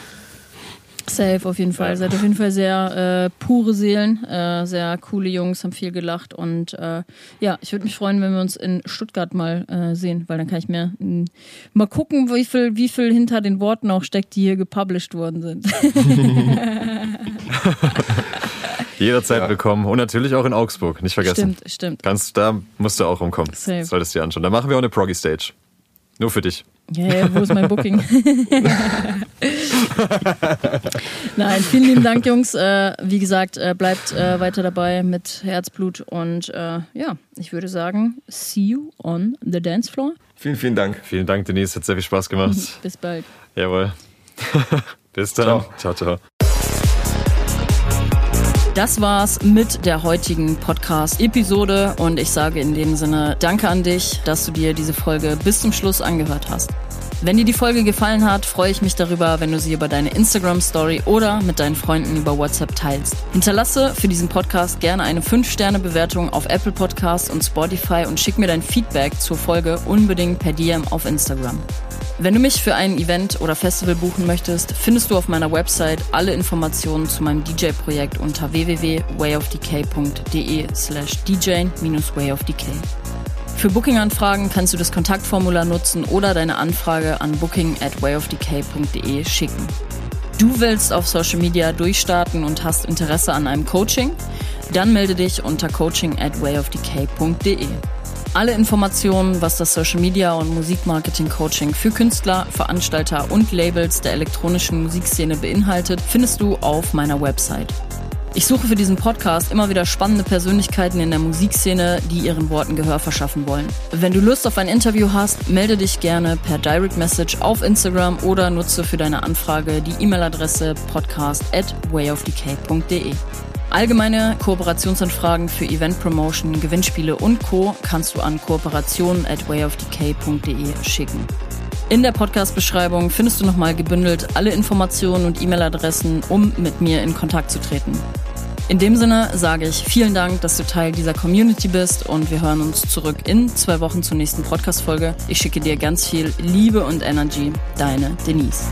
Safe auf jeden Fall. Ja. Seid auf jeden Fall sehr äh, pure Seelen, äh, sehr coole Jungs, haben viel gelacht und äh, ja, ich würde mich freuen, wenn wir uns in Stuttgart mal äh, sehen, weil dann kann ich mir mh, mal gucken, wie viel, wie viel hinter den Worten auch steckt, die hier gepublished worden sind. Jederzeit ja. willkommen und natürlich auch in Augsburg, nicht vergessen. Stimmt, stimmt. Kannst, da musst du auch rumkommen. Safe. Solltest du dir anschauen. Da machen wir auch eine Proggy Stage. Nur für dich. Yeah, wo ist mein Booking? Nein, vielen lieben Dank, Jungs. Äh, wie gesagt, äh, bleibt äh, weiter dabei mit Herzblut und äh, ja, ich würde sagen, see you on the dance floor. Vielen, vielen Dank. Vielen Dank, Denise. Hat sehr viel Spaß gemacht. Bis bald. Jawohl. Bis dann. ciao, ciao. ciao. Das war's mit der heutigen Podcast-Episode und ich sage in dem Sinne Danke an dich, dass du dir diese Folge bis zum Schluss angehört hast. Wenn dir die Folge gefallen hat, freue ich mich darüber, wenn du sie über deine Instagram-Story oder mit deinen Freunden über WhatsApp teilst. Hinterlasse für diesen Podcast gerne eine 5-Sterne-Bewertung auf Apple Podcasts und Spotify und schick mir dein Feedback zur Folge unbedingt per DM auf Instagram. Wenn du mich für ein Event oder Festival buchen möchtest, findest du auf meiner Website alle Informationen zu meinem DJ-Projekt unter www.wayofdk.de slash dj-wayofdk. Für Booking-Anfragen kannst du das Kontaktformular nutzen oder deine Anfrage an booking at wayofdk.de schicken. Du willst auf Social Media durchstarten und hast Interesse an einem Coaching? Dann melde dich unter coaching at wayofdk.de. Alle Informationen, was das Social Media und Musikmarketing Coaching für Künstler, Veranstalter und Labels der elektronischen Musikszene beinhaltet, findest du auf meiner Website. Ich suche für diesen Podcast immer wieder spannende Persönlichkeiten in der Musikszene, die ihren Worten Gehör verschaffen wollen. Wenn du Lust auf ein Interview hast, melde dich gerne per Direct Message auf Instagram oder nutze für deine Anfrage die E-Mail-Adresse podcast at wayofdk.de. Allgemeine Kooperationsanfragen für Event Promotion, Gewinnspiele und Co. kannst du an kooperation at wayofdk.de schicken. In der Podcast-Beschreibung findest du nochmal gebündelt alle Informationen und E-Mail-Adressen, um mit mir in Kontakt zu treten. In dem Sinne sage ich vielen Dank, dass du Teil dieser Community bist und wir hören uns zurück in zwei Wochen zur nächsten Podcast-Folge. Ich schicke dir ganz viel Liebe und Energy. Deine Denise.